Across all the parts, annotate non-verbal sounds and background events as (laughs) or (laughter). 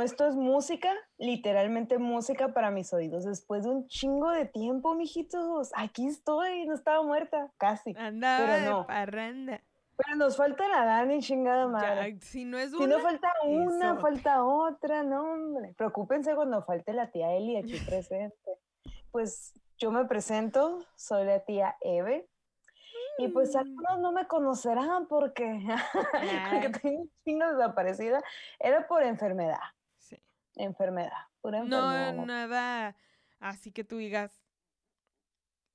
esto es música, literalmente música para mis oídos. Después de un chingo de tiempo, mijitos, aquí estoy, no estaba muerta, casi. Andaba pero de no. parranda. Pero nos falta la Dani, chingada madre. Ya, si no es Si una, no falta una, falta otra, no, hombre. Preocúpense cuando falte la tía Eli aquí (laughs) presente. Pues yo me presento, soy la tía Eve. Y pues Mm. algunos no me conocerán porque, (laughs) porque tengo un chingo desaparecida. Era por enfermedad. Enfermedad, pura No, enfermedad. nada así que tú digas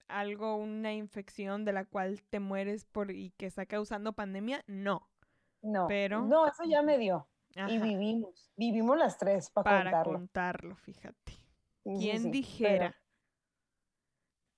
algo, una infección de la cual te mueres por y que está causando pandemia, no. No, pero- no, eso ya me dio. Y vivimos, vivimos las tres para para contarlo. contarlo, fíjate. Sí, ¿Quién sí, pero- dijera?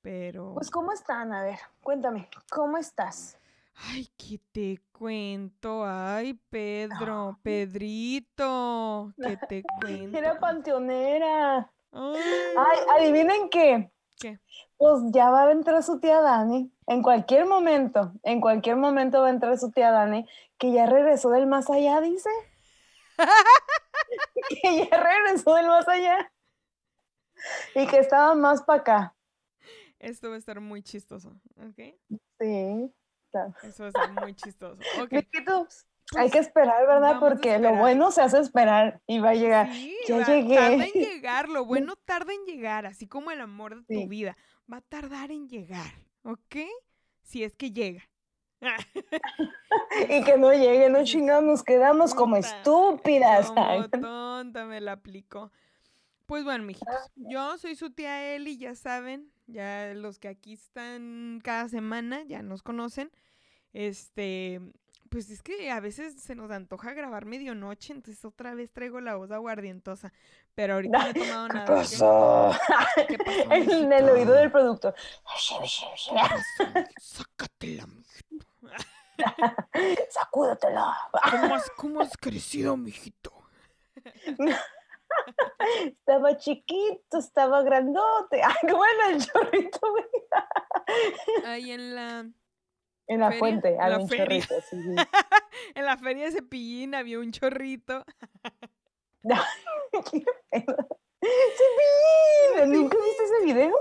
Pero, Pues, ¿cómo están? A ver, cuéntame, ¿cómo estás? Ay, ¿qué te cuento? Ay, Pedro, (laughs) Pedrito, ¿qué te (laughs) cuento? Era panteonera. Ay, Ay, adivinen qué. ¿Qué? Pues ya va a entrar su tía Dani. En cualquier momento, en cualquier momento va a entrar su tía Dani, que ya regresó del más allá, dice. (laughs) que ya regresó del más allá. Y que estaba más para acá. Esto va a estar muy chistoso, ¿ok? Sí. Está. Eso estar muy chistoso. (laughs) Ok. Mijitos, hay que pues, esperar, ¿verdad? Porque lo esperar. bueno se hace esperar y va a llegar. Sí, ya va- llegué. Tarda en llegar, lo (laughs) bueno tarda en llegar, así como el amor de tu Sí. vida. Va a tardar en llegar, ¿ok? Si es que llega. (laughs) Y que no llegue, no chingados, nos quedamos como estúpidas. Como tonta me la aplicó. Pues bueno, mijitos, Ah. yo soy su tía Eli, ya saben, ya los que aquí están cada semana ya nos conocen. Este, pues es que a veces se nos antoja grabar medianoche, entonces otra vez traigo la voz aguardientosa. Pero (laughs) ahorita no he tomado ¿Qué nada. ¿ok? pasó? (laughs) ¿Qué pasó, En el oído del productor. ¿Qué pasó? Sácatela, mijito. (laughs) Sacúdatela. ¿Cómo has, cómo has crecido, mijito? Estaba chiquito, estaba grandote. (laughs) Ay, qué bueno el chorrito, güey. Ahí en la, En la Feria, fuente, en había la un feria. chorrito, sí, sí. (laughs) en la feria de Cepillín había un chorrito. (laughs) ¿Qué pedo? ¡Cepillín! ¿Nunca viste ese video?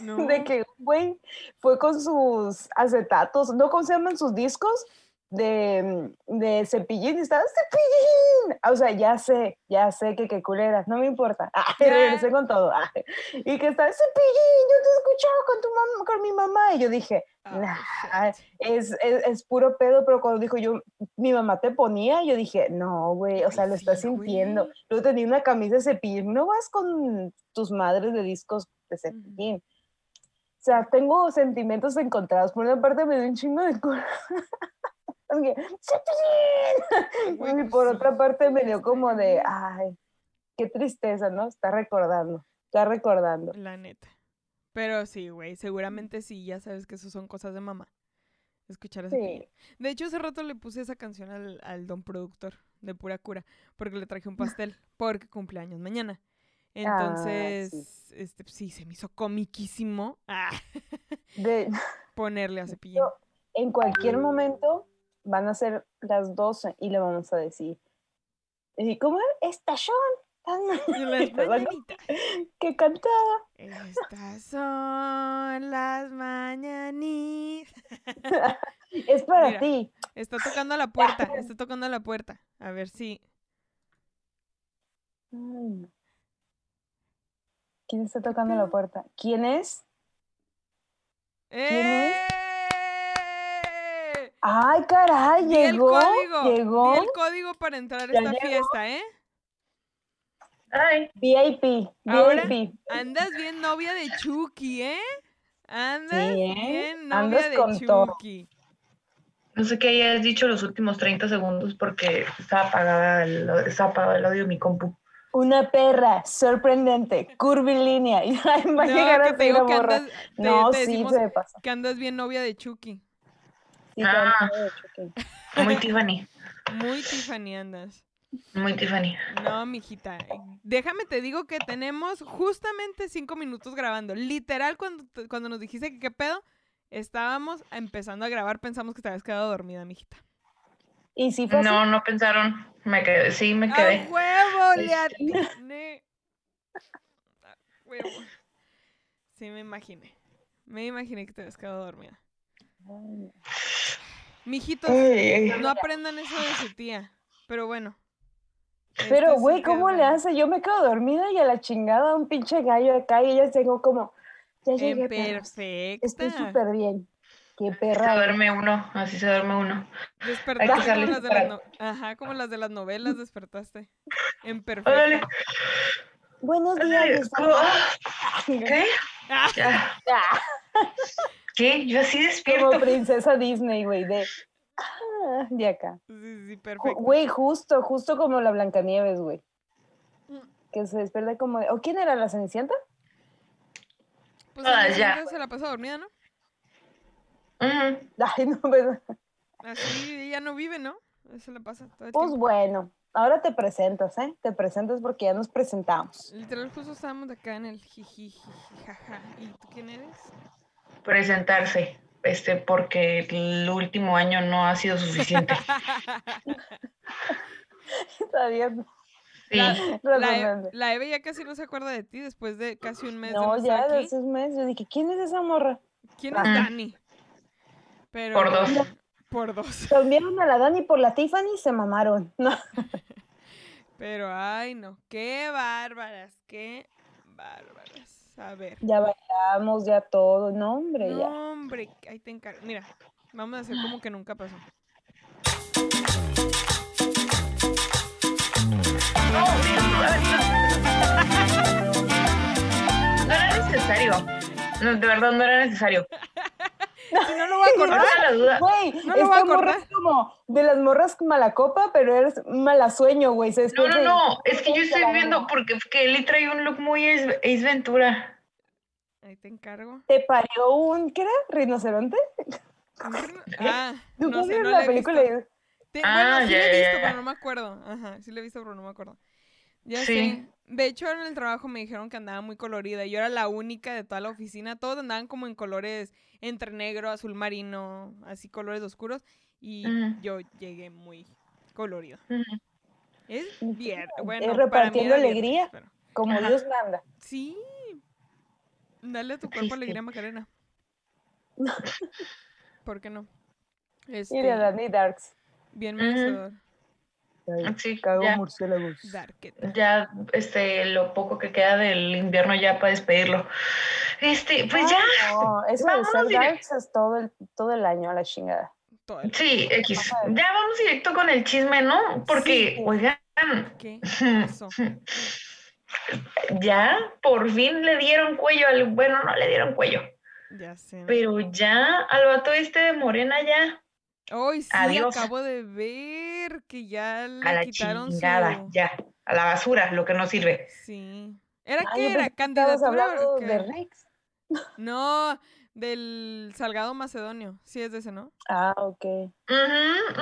No. De que, güey, fue con sus acetatos, ¿no? ¿Cómo se llaman sus discos? De, de cepillín, y estaba cepillín. O sea, ya sé, ya sé que qué culera, no me importa. (laughs) Ah, regresé con todo. Ah, y que estaba cepillín, yo te he escuchado con tu mamá, con mi mamá. Y yo dije, Ah, nah, es, es, es puro pedo, pero cuando dijo yo, mi mamá te ponía, yo dije, no, güey, o sea, lo estás sintiendo. Luego tenía una camisa de cepillín, no vas con tus madres de discos de cepillín. O sea, tengo sentimientos encontrados. Por una parte me dio un chingo de culo. (laughs) (laughs) Y pues por otra parte me dio como de, ay, qué tristeza, ¿no? Está recordando, está recordando. La neta. Pero sí, güey, seguramente sí, ya sabes que eso son cosas de mamá. Escuchar a Sí. Cepillín. De hecho, hace rato le puse esa canción al, al don productor de pura cura, porque le traje un (laughs) pastel, porque cumpleaños mañana. Entonces, sí. este, sí, se me hizo comiquísimo ah, (laughs) De, ponerle a Cepillín. En cualquier momento van a ser las 12 y le vamos a decir, ¿y cómo era? Estallón. Y las (laughs) que cantaba. Estas son las mañanitas. (laughs) Es para Mira. ti. Está tocando a la puerta, (laughs) está tocando a la puerta. A ver si. No. ¿Quién está tocando la puerta? ¿Quién es? ¿Quién es? Ay, caray, Di el llegó. código. Llegó. Di el código para entrar a esta llegó. fiesta, ¿eh? Ay, VIP, Ahora, VIP. Andas bien novia de Chucky, ¿eh? Andas Sí, ¿eh? bien novia Andas de con todo. Chucky. no sé qué hayas dicho los últimos 30 segundos porque estaba apagada el, estaba apagado el audio de mi compu. Una perra sorprendente, curvilínea. (laughs) Y va a No, llegar que a te digo que morra. andas, te- No, te sí se pasa. que andas bien novia de Chucky. Ah. Muy Tiffany, Muy Tiffany andas. muy Tiffany. No, mijita. Déjame te digo que tenemos justamente cinco minutos grabando. Literal, cuando, te- cuando nos dijiste que qué pedo, estábamos empezando a grabar, pensamos que te habías quedado dormida, mijita. ¿Y si fue así? No, no pensaron. Me quedé, sí, me ¡A quedé. huevo! Le atiné. ¡A huevo! Sí, me imaginé. Me imaginé que te habías quedado dormida. Mijitos, Ay, ay. no aprendan eso de su tía. Pero bueno. Pero, güey, ¿cómo le hace? Yo me quedo dormida y a la chingada un pinche gallo acá y ella tengo como, ya llegué, perros. perfecta. Estoy súper bien. Qué Se perra. duerme uno, así se duerme uno. Despertaste como salir las de las no- Ajá, como las de las novelas despertaste. En Órale. perfecta. Buenos días. ¿Qué? Ah, Ya. Ah, ¿Qué? Yo así Como despierto. princesa Disney, güey, de, ah, de acá. sí, sí, perfecto. Güey, justo, justo como la Blancanieves, güey. Mm. Que se despierta como de, ¿o quién era la Cenicienta? Pues Ah, ya. se la pasa dormida, ¿no? Ay, no, pues, Así ella no vive, ¿no? Se la pasa todo el pues tiempo. bueno, ahora te presentas, ¿eh? Te presentas porque ya nos presentamos. Literal, justo estábamos acá en el jiji, jiji, jaja. ¿Y tú quién eres? Presentarse. Este, porque el último año no ha sido suficiente. (laughs) Está bien. Sí. La, la, Eve ya casi no se acuerda de ti después de casi un mes de No, ya de esos meses. Yo dije, ¿quién es esa morra? ¿Quién es Ah. Dani? Pero, Por dos. Por dos. Cambiaron a la Dani por la Tiffany y se mamaron. No. (laughs) Pero, ay, no. Qué bárbaras, qué bárbaras. A ver. Ya bailamos, ya todo. No, hombre, ya. No, hombre, ahí te encargo. Mira, vamos a hacer como que nunca pasó. No era necesario. No, de verdad no era necesario. (laughs) Si no lo voy a (laughs) acordar. la duda. Güey, No lo voy a acordar. es como de las morras mala copa, pero eres mala sueño, güey. No, no, no. Es que yo estoy viendo porque que Eli trae un look muy Ace Ventura. Ahí te encargo. ¿Te parió un, qué era? ¿Rinoceronte? (laughs) Ah, ¿Tú no sé, no la la he película? visto. Te- Ah, bueno, sí ya, la he visto, ya. pero no me acuerdo. Ajá, sí la he visto, pero no me acuerdo. Ya Sí. sé. De hecho, en el trabajo me dijeron que andaba muy colorida. Yo era la única de toda la oficina. Todos andaban como en colores entre negro, azul marino, así colores oscuros. Y yo llegué muy colorido. Es. Es Bueno, para mí repartiendo viernes, alegría. pero- Como Ajá. Dios manda. Sí. Dale a tu cuerpo alegría, Macarena. (laughs) ¿Por qué no? Y de Este, Dani Darks. bien merecedor. Ay, Sí, cago ya. murciélagos. Ya, este, lo poco que queda del invierno ya para despedirlo. Este, pues ya. Ay, No, eso de ser es todo el, todo el año a la chingada. Todo el- Sí, X. Ajá. Ya vamos directo con el chisme, ¿no? Porque, Sí. oigan, ¿Qué pasó? ya por fin le dieron cuello al. Bueno, no le dieron cuello. Ya sé. Pero ya al vato este de Morena ya. Hoy sí Adiós. acabo de ver que ya le A la quitaron chingada, su. ya. A la basura, lo que no sirve. Sí. ¿Era Ay, qué era? ¿Candidatura? de Rex. No, del Salgado Macedonio. Sí, es de ese, ¿no? Ah, ok.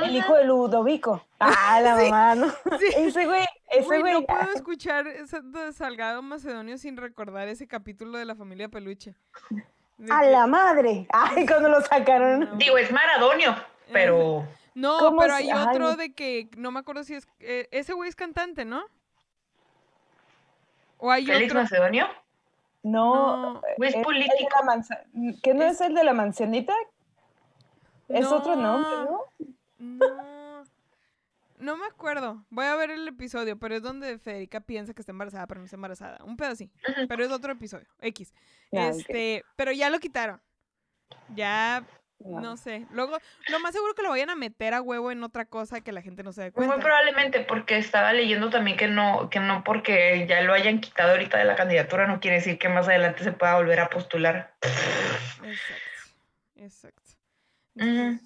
El hijo de Ludovico. Ah, la (laughs) Sí. mamá, ¿no? (laughs) Sí. Ese güey, ese Güey, güey. no puedo escuchar ese de Salgado Macedonio sin recordar ese capítulo de la familia Peluche. De A la madre. Ay, cuando lo sacaron. No. Digo, es Maradonio, pero. No, ¿Cómo pero hay ay, otro de que no me acuerdo si es. eh, ese güey es cantante, ¿no? O hay Félix otro. Macedonio. No. No, Güey, es político. manza- ¿Que no Es- es el de la manzanita? Es otro nombre, ¿no? No. No me acuerdo. Voy a ver el episodio, pero es donde Federica piensa que está embarazada, pero no está embarazada. Un pedo así. Pero es otro episodio. X. Ah. Este, pero ya lo quitaron. Ya, No. no sé. Luego, lo más seguro que lo vayan a meter a huevo en otra cosa que la gente no se dé cuenta. Muy probablemente porque estaba leyendo también que no, que no porque ya lo hayan quitado ahorita de la candidatura no quiere decir que más adelante se pueda volver a postular. Exacto. Exacto.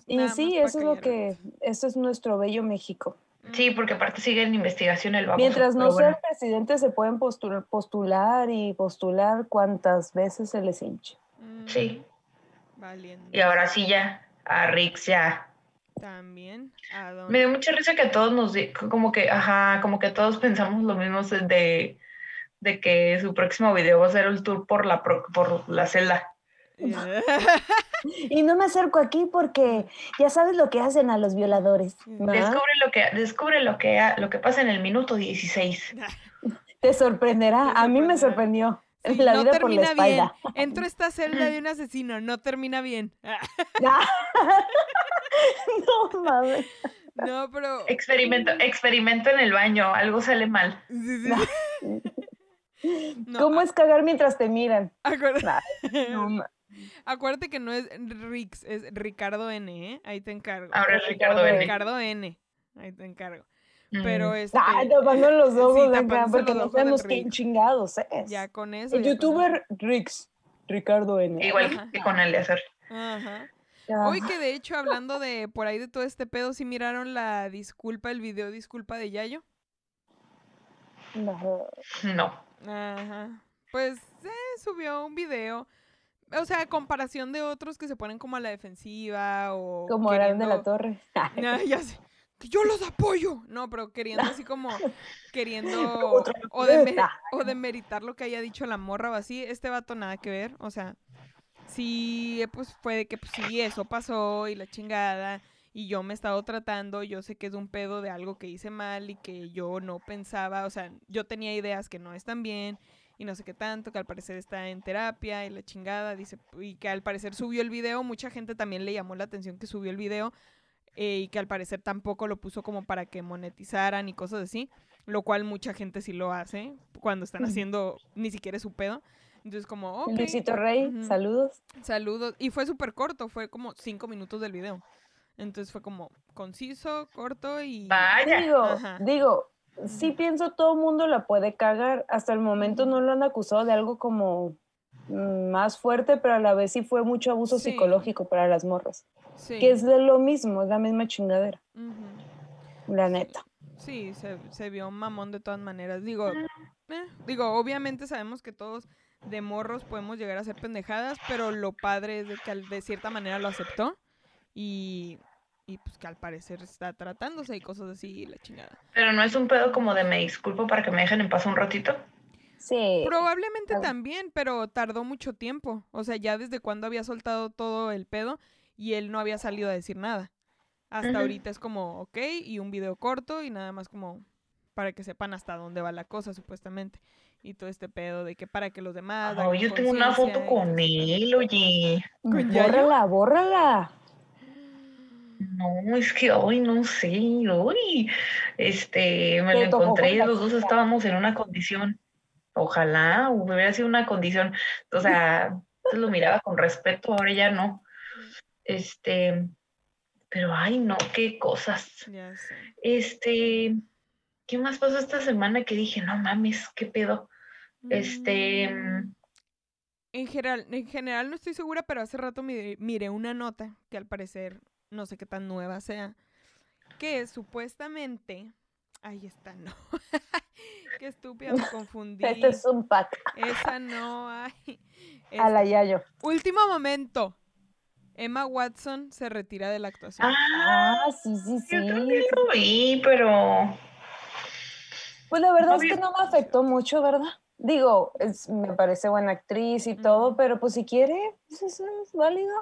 Y sí, eso es lo que, eso es nuestro bello México. Sí, porque aparte sigue en investigación el baboso. Mientras no pero sea bueno. el presidente, se pueden postular, postular y postular cuantas veces se les hinche. Mm, Sí, Valiendo. y ahora sí ya, a Rix ya. También. ¿A Me dónde? dio mucha risa que todos nos, como que, ajá, como que todos pensamos lo mismo de, de que su próximo video va a ser el tour por la, pro- por la celda. (laughs) Y no me acerco aquí porque ya sabes lo que hacen a los violadores. ¿no? Descubre lo que, descubre lo que, ha- lo que pasa en el minuto 16. (laughs) Te sorprenderá. Te A mí me sorprendió. Sí, la no vida por la termina bien. (laughs) Entro a esta celda de un asesino, no termina bien. (laughs) (laughs) no mames. No, pero. Experimento, experimento en el baño, algo sale mal. Sí, sí, sí. No, ¿Cómo es cagar mientras te miran? acuérdate, No, ma- acuérdate que no es Rix, es Ricardo N, ¿eh? Ahí te encargo. Ahora es Ricardo N. Ricardo N. Ahí te encargo. Mm. Pero este. Ay, tapando los (laughs) sí, ojos acá, tapándose porque los no sabemos quién chingados es. Ya con eso. El ya con youtuber Rix, Ricardo N. Igual Ajá. que con Eleazar. Ajá. Ya. Hoy que de hecho, hablando de por ahí de todo este pedo, ¿sí miraron la disculpa, el video disculpa de Yayo? No. No. Ajá. Pues eh, subió un video. O sea, a comparación de otros que se ponen como a la defensiva o. Como Arán de la queriendo- Torre. (laughs) Ah, ya sé. Que yo los apoyo. No, pero queriendo así como. (laughs) Queriendo. O, de vez. O demeritar lo que haya dicho la morra o así. Este vato nada que ver. O sea, sí, pues fue de que pues, sí, eso pasó y la chingada. Y yo me he estado tratando. Yo sé que es un pedo de algo que hice mal y que yo no pensaba. O sea, yo tenía ideas que no están bien y no sé qué tanto, que al parecer está en terapia y la chingada, dice, y que al parecer subió el video, mucha gente también le llamó la atención que subió el video eh, y que al parecer tampoco lo puso como para que monetizaran y cosas así, lo cual mucha gente sí lo hace cuando están haciendo ni siquiera su pedo. Entonces como, ok, Luisito Rey, saludos. saludos. Y fue súper corto, fue como cinco minutos del video. Entonces fue como conciso, corto y... Vaya. Digo, Ajá. digo, sí pienso todo mundo la puede cagar. Hasta el momento no lo han acusado de algo como más fuerte, pero a la vez sí fue mucho abuso Sí. psicológico para las morras. Sí. Que es de lo mismo, es la misma chingadera, la neta. Sí, se, se vio mamón de todas maneras. Digo, eh, digo, obviamente sabemos que todos de morros podemos llegar a hacer pendejadas, pero lo padre es de que al- de cierta manera lo aceptó y, y pues que al parecer está tratándose y cosas así y la chingada. Pero no es un pedo como de me disculpo para que me dejen en paz un ratito. Sí. Probablemente claro. también, pero tardó mucho tiempo. O sea, ya desde cuando había soltado todo el pedo y él no había salido a decir nada. Hasta Ujú. ahorita es como, ok, y un video corto y nada más como para que sepan hasta dónde va la cosa, supuestamente. Y todo este pedo de que para que los demás... Yo tengo una foto y con este él, oye. ¿Con Yayo? Bórrala, bórrala. No, es que hoy no sé, hoy este, me Te lo encontré los dos estábamos en una condición. Ojalá hubiera sido una condición, o sea, (laughs) antes lo miraba con respeto, ahora ya no. Este, pero ay, no, qué cosas. Ya sé. Este, ¿qué más pasó esta semana que dije, no mames, qué pedo? Este, Mm, En general, en general no estoy segura, pero hace rato miré, miré una nota que al parecer no sé qué tan nueva sea, que supuestamente, ahí está, no, (laughs) qué estúpida, me confundí. Este es un pack Esa (laughs) no, ay. a la Yayo. Último momento. Emma Watson se retira de la actuación. ah, Ah, sí, sí, sí. yo también lo vi, pero Pues la verdad No es que no me afectó mucho, ¿verdad? Digo, es- me parece buena actriz y todo, pero pues si quiere, pues eso es válido.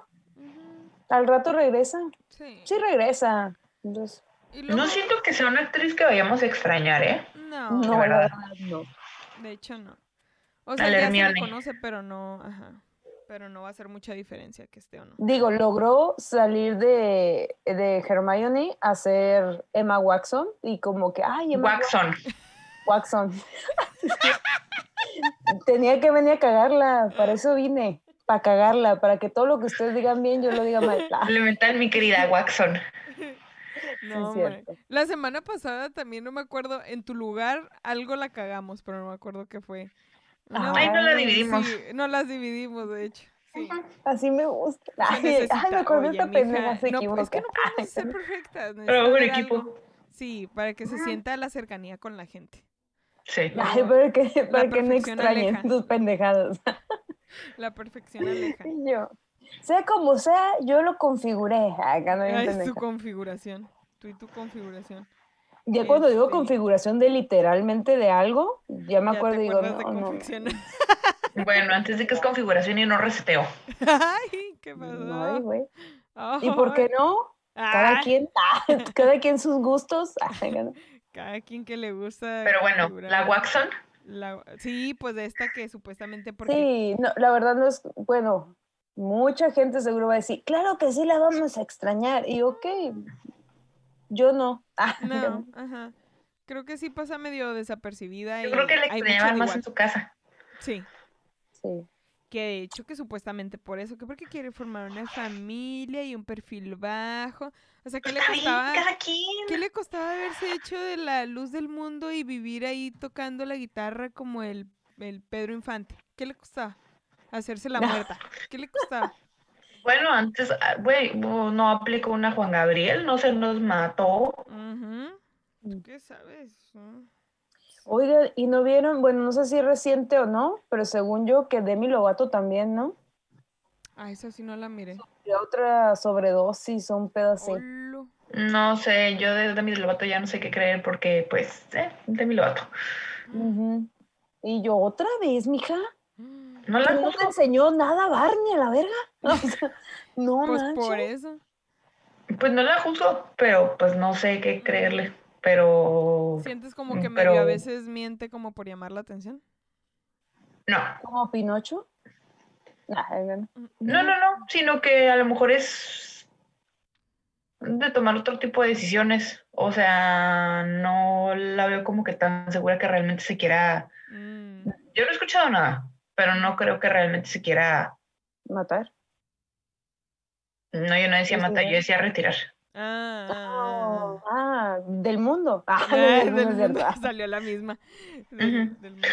Al rato regresa. Sí. Sí regresa. Entonces, No siento que sea una actriz que vayamos a extrañar, ¿eh? No, no, la verdad. verdad no. de hecho no. O sea, Al ya se le Hermione. conoce, pero no, ajá. Pero no va a hacer mucha diferencia que esté o no. Digo, logró salir de, de Hermione a ser Emma Watson y como que, ay, Emma Waxon. (laughs) Watson. Tenía que venir a cagarla, para eso vine, para cagarla, para que todo lo que ustedes digan bien, yo lo diga mal. Elemental, mi querida Waxon. No, hombre. La semana pasada también no me acuerdo, en tu lugar algo la cagamos, pero no me acuerdo qué fue. Una Ay, no la dividimos. Sí, no las dividimos, de hecho. Sí. Así me gusta. Ay, me oye, esta pendeja, se no, equivocó. es que no podemos ser perfectas. en haber equipo. algo. Sí, para que se sienta la cercanía con la gente. Sí. Ay, para que, para que no extrañen aleja. tus pendejadas. La perfección aleja. (laughs) Y yo, sea como sea, yo lo configuré. Acá no pendeja. tu configuración. Tú y tu configuración. Ya cuando digo este- configuración de literalmente de algo, ya me Ya acuerdo y digo, no, no. (laughs) Bueno, antes de que es configuración y no reseteo. (laughs) Ay, ¿qué pasó? Ay, güey. ¿Y por qué no? Cada Ay, quien, (laughs) cada quien sus gustos. Cada quien que le gusta. Pero bueno, la Waxon, la- Sí, pues de esta que supuestamente porque Sí, no, la verdad no es, bueno, mucha gente seguro va a decir, claro que sí la vamos a extrañar. Y ok, yo no. (laughs) Ah, No, ajá. Creo que sí pasa medio desapercibida. yo y creo que mucho extrañaban más en su casa. Sí, Sí. que de hecho que supuestamente por eso, que porque quiere formar una familia y un perfil bajo. O sea, ¿qué le costaba? ¿Qué le costaba haberse hecho de la luz del mundo y vivir ahí tocando la guitarra como el, el Pedro Infante? ¿Qué le costaba? Hacerse la muerta. ¿Qué le costaba? (laughs) Bueno, antes, ah, güey, no aplicó una Juan Gabriel, no se nos mató. Ujú. ¿Tú Mm. qué sabes? Oiga, y no vieron, bueno, no sé si es reciente o no, pero según yo que Demi Lovato también, ¿no? Ah, esa sí no la miré. Y otra sobredosis o un. Olo. No sé, yo de Demi Lovato ya no sé qué creer porque, pues, eh, Demi Lovato. Y yo, ¿otra vez, mija? No la ¿Que no te enseñó nada Barney a la verga? (laughs) O sea, no Pues manches. por eso. pues no la juzgo, pero pues no sé qué creerle. Pero ¿Sientes como Mm, que medio a veces miente como por llamar la atención? no, ¿Como Pinocho? Nah, no. no, no, no, sino que a lo mejor es de tomar otro tipo de decisiones. O sea, no la veo como que tan segura que realmente se quiera. Mm, Yo no he escuchado nada, pero no creo que realmente se quiera. Matar. No, yo no decía matar, yo decía retirar. Ah, Oh, ah, del mundo. (laughs) Ah, ah, del mundo del es mundo, verdad. (laughs) salió la misma. (laughs) del- mundo.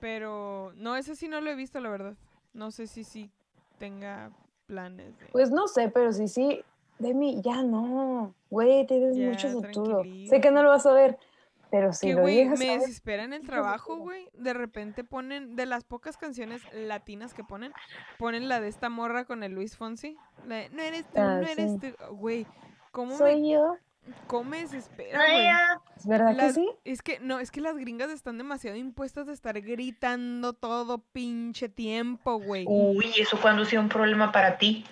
Pero no, ese sí no lo he visto, la verdad. No sé si sí tenga planes de... Pues no sé, pero sí, sí. Demi, ya no. Güey, tienes Ya, mucho futuro. Sé que no lo vas a ver, pero si que, lo güey, llegas me desespera en el trabajo, güey. De repente ponen, de las pocas canciones latinas que ponen, ponen la de esta morra con el Luis Fonsi. La de, no eres tú, Ah, no eres sí. tú. Güey, ¿cómo me, soy yo. cómo me desespera, güey? ¿Es verdad Las- que sí? Es que, no, es que las gringas están demasiado impuestas de estar gritando todo pinche tiempo, güey. Uy, eso cuando sea un problema para ti.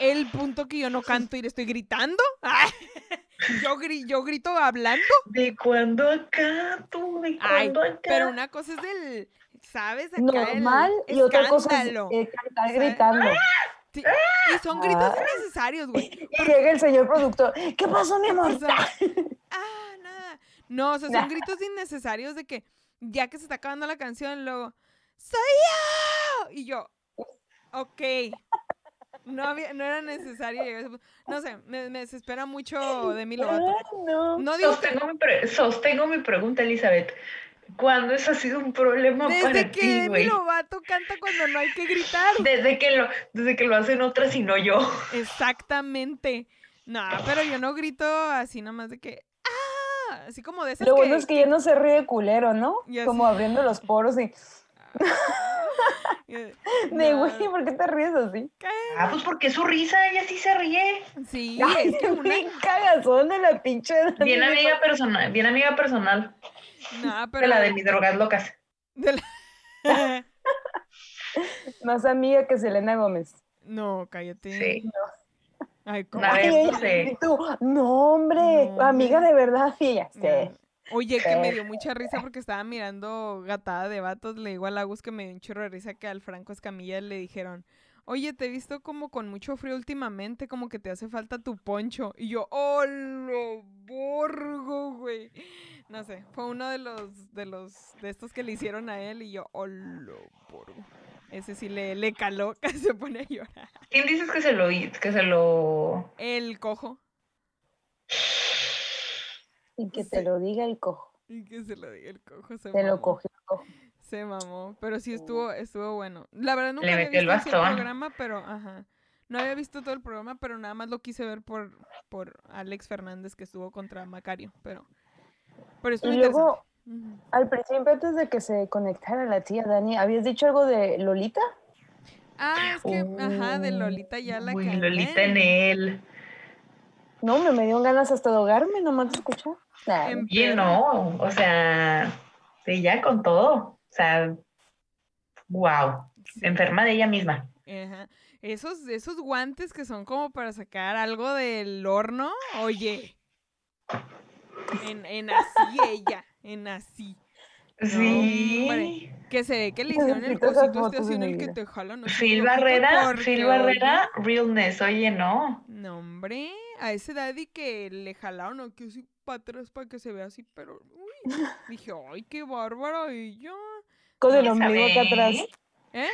El punto que yo no canto y le estoy gritando. (laughs) Ay, yo, gri- yo grito hablando. De cuando acá, tú, de Ay, cuando acá. pero una cosa es del, ¿sabes? Acá el Normal y otra cosa es eh, cantar gritando. Sí, Y son gritos Ah. innecesarios, güey. Y llega el señor productor. ¿Qué pasó, mi amor? O sea, ah, nada. No, o sea, son gritos innecesarios de que ya que se está acabando la canción, luego, ¡Soy yo! Y yo, ok. No, había, no era necesario llegar a ese punto. No sé, me, me desespera mucho (laughs) de mi Lovato. No. No digo que Sostengo mi, pre- sostengo mi pregunta, Elizabeth. ¿Cuándo eso ha sido un problema desde para que ti, Demi güey? Lovato canta cuando no hay que gritar. Desde que lo, desde que lo hacen otras y no yo. Exactamente. No, pero yo no grito así nomás de que, ¡ah! Así como de esas Lo que... bueno es que ya no se ríe culero, ¿no? Ya Como abriendo los poros y Eh, de (laughs) no, güey, ¿por qué te ríes así? Ah, pues porque es su risa, ella sí se ríe. Sí, (laughs) Ay, es una... bien cagazón de la pinche. Bien amiga personal, bien amiga personal. No, De pero... la de mis drogas locas. de la- (laughs) Más amiga que Selena Gómez. No, cállate. Sí. Ay, ¿cómo? Ay, ella- no tú, no, hombre, No, amiga de verdad, sí. No. Oye, que me dio mucha risa porque estaba mirando Gatada de Vatos. Le digo a Lagus que me dio un chorro de risa que al Franco Escamilla le dijeron, oye, te he visto como con mucho frío últimamente, como que te hace falta tu poncho. Y yo, oh, lo borgo, güey. No sé, fue uno de los, de los, de estos que le hicieron a él y yo, oh, lo borgo. Ese sí le, le caló, que (laughs) se pone a llorar. ¿Quién dices que se lo que se lo El cojo. Y que te lo diga el cojo. Y que se lo diga el cojo. Se Te lo mamó. cogió el cojo. Se mamó, pero sí estuvo, estuvo bueno. La verdad nunca Le había el visto así el bastón. programa, pero ajá. No había visto todo el programa, pero nada más lo quise ver por, por Alex Fernández que estuvo contra Macario, pero, pero estuvo Y luego, interesante. Al principio, antes de que se conectara la tía Dani, ¿habías dicho algo de Lolita? Ah, es que, ajá, de Lolita ya la Uy, que Lolita en él. No, me, me dio ganas hasta de ahogarme, nomás de escuchar. Nah, no, o sea, ya con todo. O sea, Wow. Sí. Enferma de ella misma. Ajá. Esos, esos guantes que son como para sacar algo del horno, oye. En, en así ella, en así. Sí. hombre. Que se ve que le hicieron el cosito este así en el que te jalan. así Phil Barrera, porque, Phil oye, Barrera, realness, oye, no. No, hombre, a ese daddy que le jalaron aquí así para atrás para que se vea así, pero uy, (laughs) dije, ay, qué bárbara ella. Con el ¿Quién ombligo acá atrás. ¿Eh?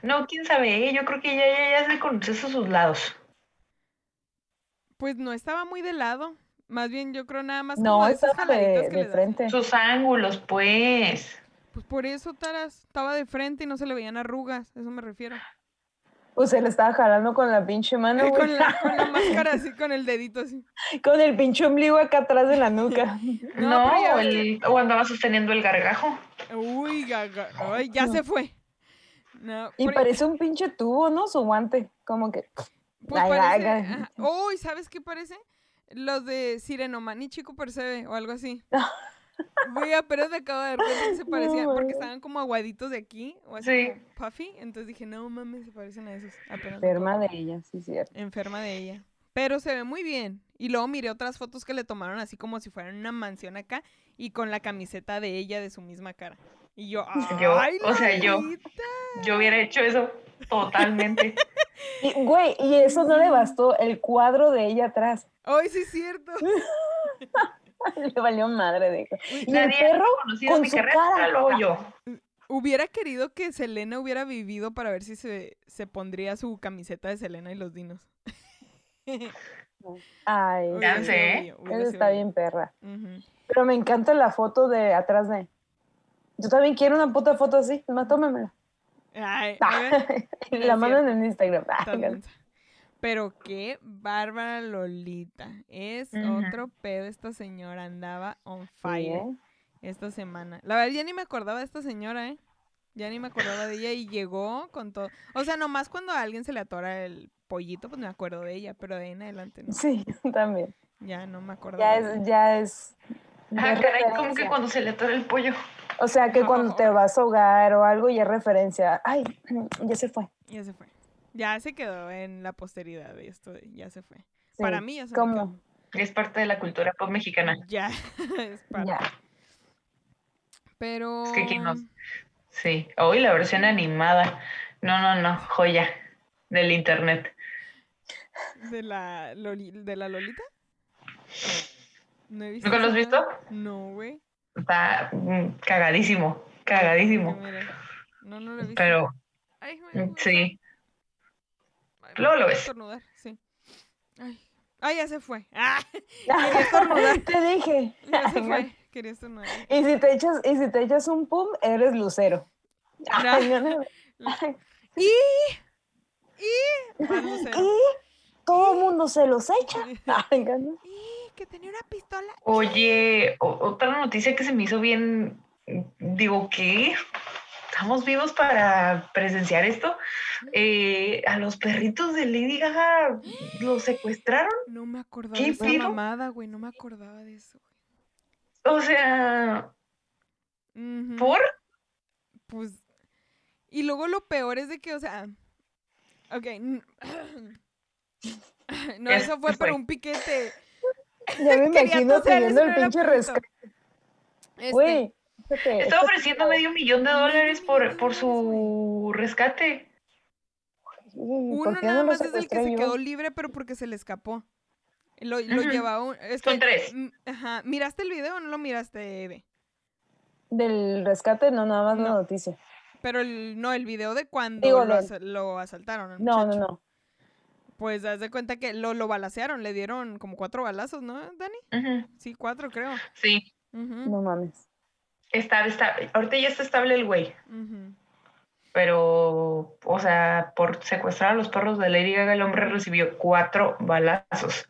No, quién sabe, yo creo que ella ya, ya se conoce esos sus lados. Pues no estaba muy de lado. Más bien, yo creo nada más No, como de esas de, que de frente. Sus ángulos, pues. Pues por eso, Taras, estaba de frente y no se le veían arrugas, eso me refiero. Pues se le estaba jalando con la pinche mano, (laughs) güey. con, la, con la máscara así, (laughs) con el dedito así. Con el pinche ombligo acá atrás de la nuca. (laughs) No, No, o, el- o andaba sosteniendo el gargajo. Uy, gaga, ay, ya se fue. No, Y parece un pinche tubo, ¿no? Su guante. Como que. Pues Ay, parece. Uy, ¿sabes qué parece? Los de Sirenoman y Chico Percebe o algo así. Voy a, pero me acabo de dar cuenta que se (laughs) parecían porque estaban como aguaditos de aquí o así Sí. puffy. Entonces dije, no mames, se parecen a esos. Apenas Enferma de ella, sí, cierto. Enferma de ella. Pero se ve muy bien. Y luego miré otras fotos que le tomaron así como si fuera una mansión acá y con la camiseta de ella de su misma cara. Y yo, (laughs) Yo, ¡ay, o sea, yo-! Yo hubiera hecho eso totalmente. (laughs) Y, güey, y eso no le bastó, el cuadro de ella atrás. ¡Ay, sí es cierto! (laughs) Le valió madre, dijo. Y el Nadie perro con su cara. luego yo. Hubiera querido que Selena hubiera vivido para ver si se, se pondría su camiseta de Selena y los dinos. (laughs) Ay, Hubiera sé, sido ¿eh? sido está bien perra. Pero me encanta la foto de atrás de. Yo también quiero una puta foto así. Más tómemela. Ay, ven, (laughs) la mandan en Instagram. Ah, estás mensa. Pero qué bárbara Lolita. Es otro pedo esta señora. Andaba on fire esta semana. La verdad, ya ni me acordaba de esta señora, ¿eh? Ya ni me acordaba de ella y llegó con todo. O sea, nomás cuando a alguien se le atora el pollito, pues me acuerdo de ella, pero de ahí en adelante no. Sí, (laughs) también. Ya no me acuerdo. Ya de ella. es, ya es. Ah, ya es caray, como que cuando se le atora el pollo. O sea que cuando te (laughs) vas a ahogar o algo ya es referencia. Ay, (clears throat) ya se fue. Ya se fue. Ya se quedó en la posteridad de esto. ya se fue. Sí, Para mí ya se me ¿Cómo? Es parte de la cultura pop mexicana. Ya. (laughs) es parte. Ya. Pero. Es que aquí nos- Sí. Hoy la versión animada. No, no, no. Joya del internet. ¿De la, Loli- ¿De la Lolita? No he visto. ¿Nunca lo has visto? No, güey. Está mm, cagadísimo. Cagadísimo. No, no lo he visto. Pero Ay, me mm, sí. Ay, Luego lo ves. estornudar, sí. Ay. Ay, ya se fue. (laughs) Ah, (laughs) quería estornudar. (laughs) Te dije. Ya se fue. Quería estornudar. Y si te echas, y si te echas un pum, eres lucero. Ay, no, no. Ay, Y. Y. Más lucero. Y todo el mundo se los echa. Ay, no. Y que tenía una pistola. Oye, otra noticia que se me hizo bien. Digo, ¿qué? ¿Estamos vivos para presenciar esto? Eh, a los perritos de Lady Gaga los secuestraron. No me acordaba ¿Qué de esa pedo? mamada, güey. No me acordaba de eso, O sea. ¿por? Pues. Y luego lo peor es de que, o sea. Ok. (clears throat) No, ¿Qué- eso fue por un piquete. Ya me (laughs) imagino eso el pinche rescate. Este, Está ofreciendo medio millón de dólares por, por su rescate. Uno ¿por qué nada más es el que se quedó libre, pero porque se le escapó. Lo, lo llevaba un. es Son que- tres. mm, Ajá. ¿Miraste el video o no lo miraste, Eve? Del rescate, no, nada más la No. noticia. Pero el, no, el video de cuando Digo, lo, del- asa- lo asaltaron. al No, no, no. Pues haz de cuenta que lo, lo balacearon, le dieron como cuatro balazos, ¿no, Dani? Sí, cuatro, creo. Sí, No mames. Está, está, ahorita ya está estable el güey. Pero, o sea, por secuestrar a los perros de Lady Gaga, el hombre recibió cuatro balazos.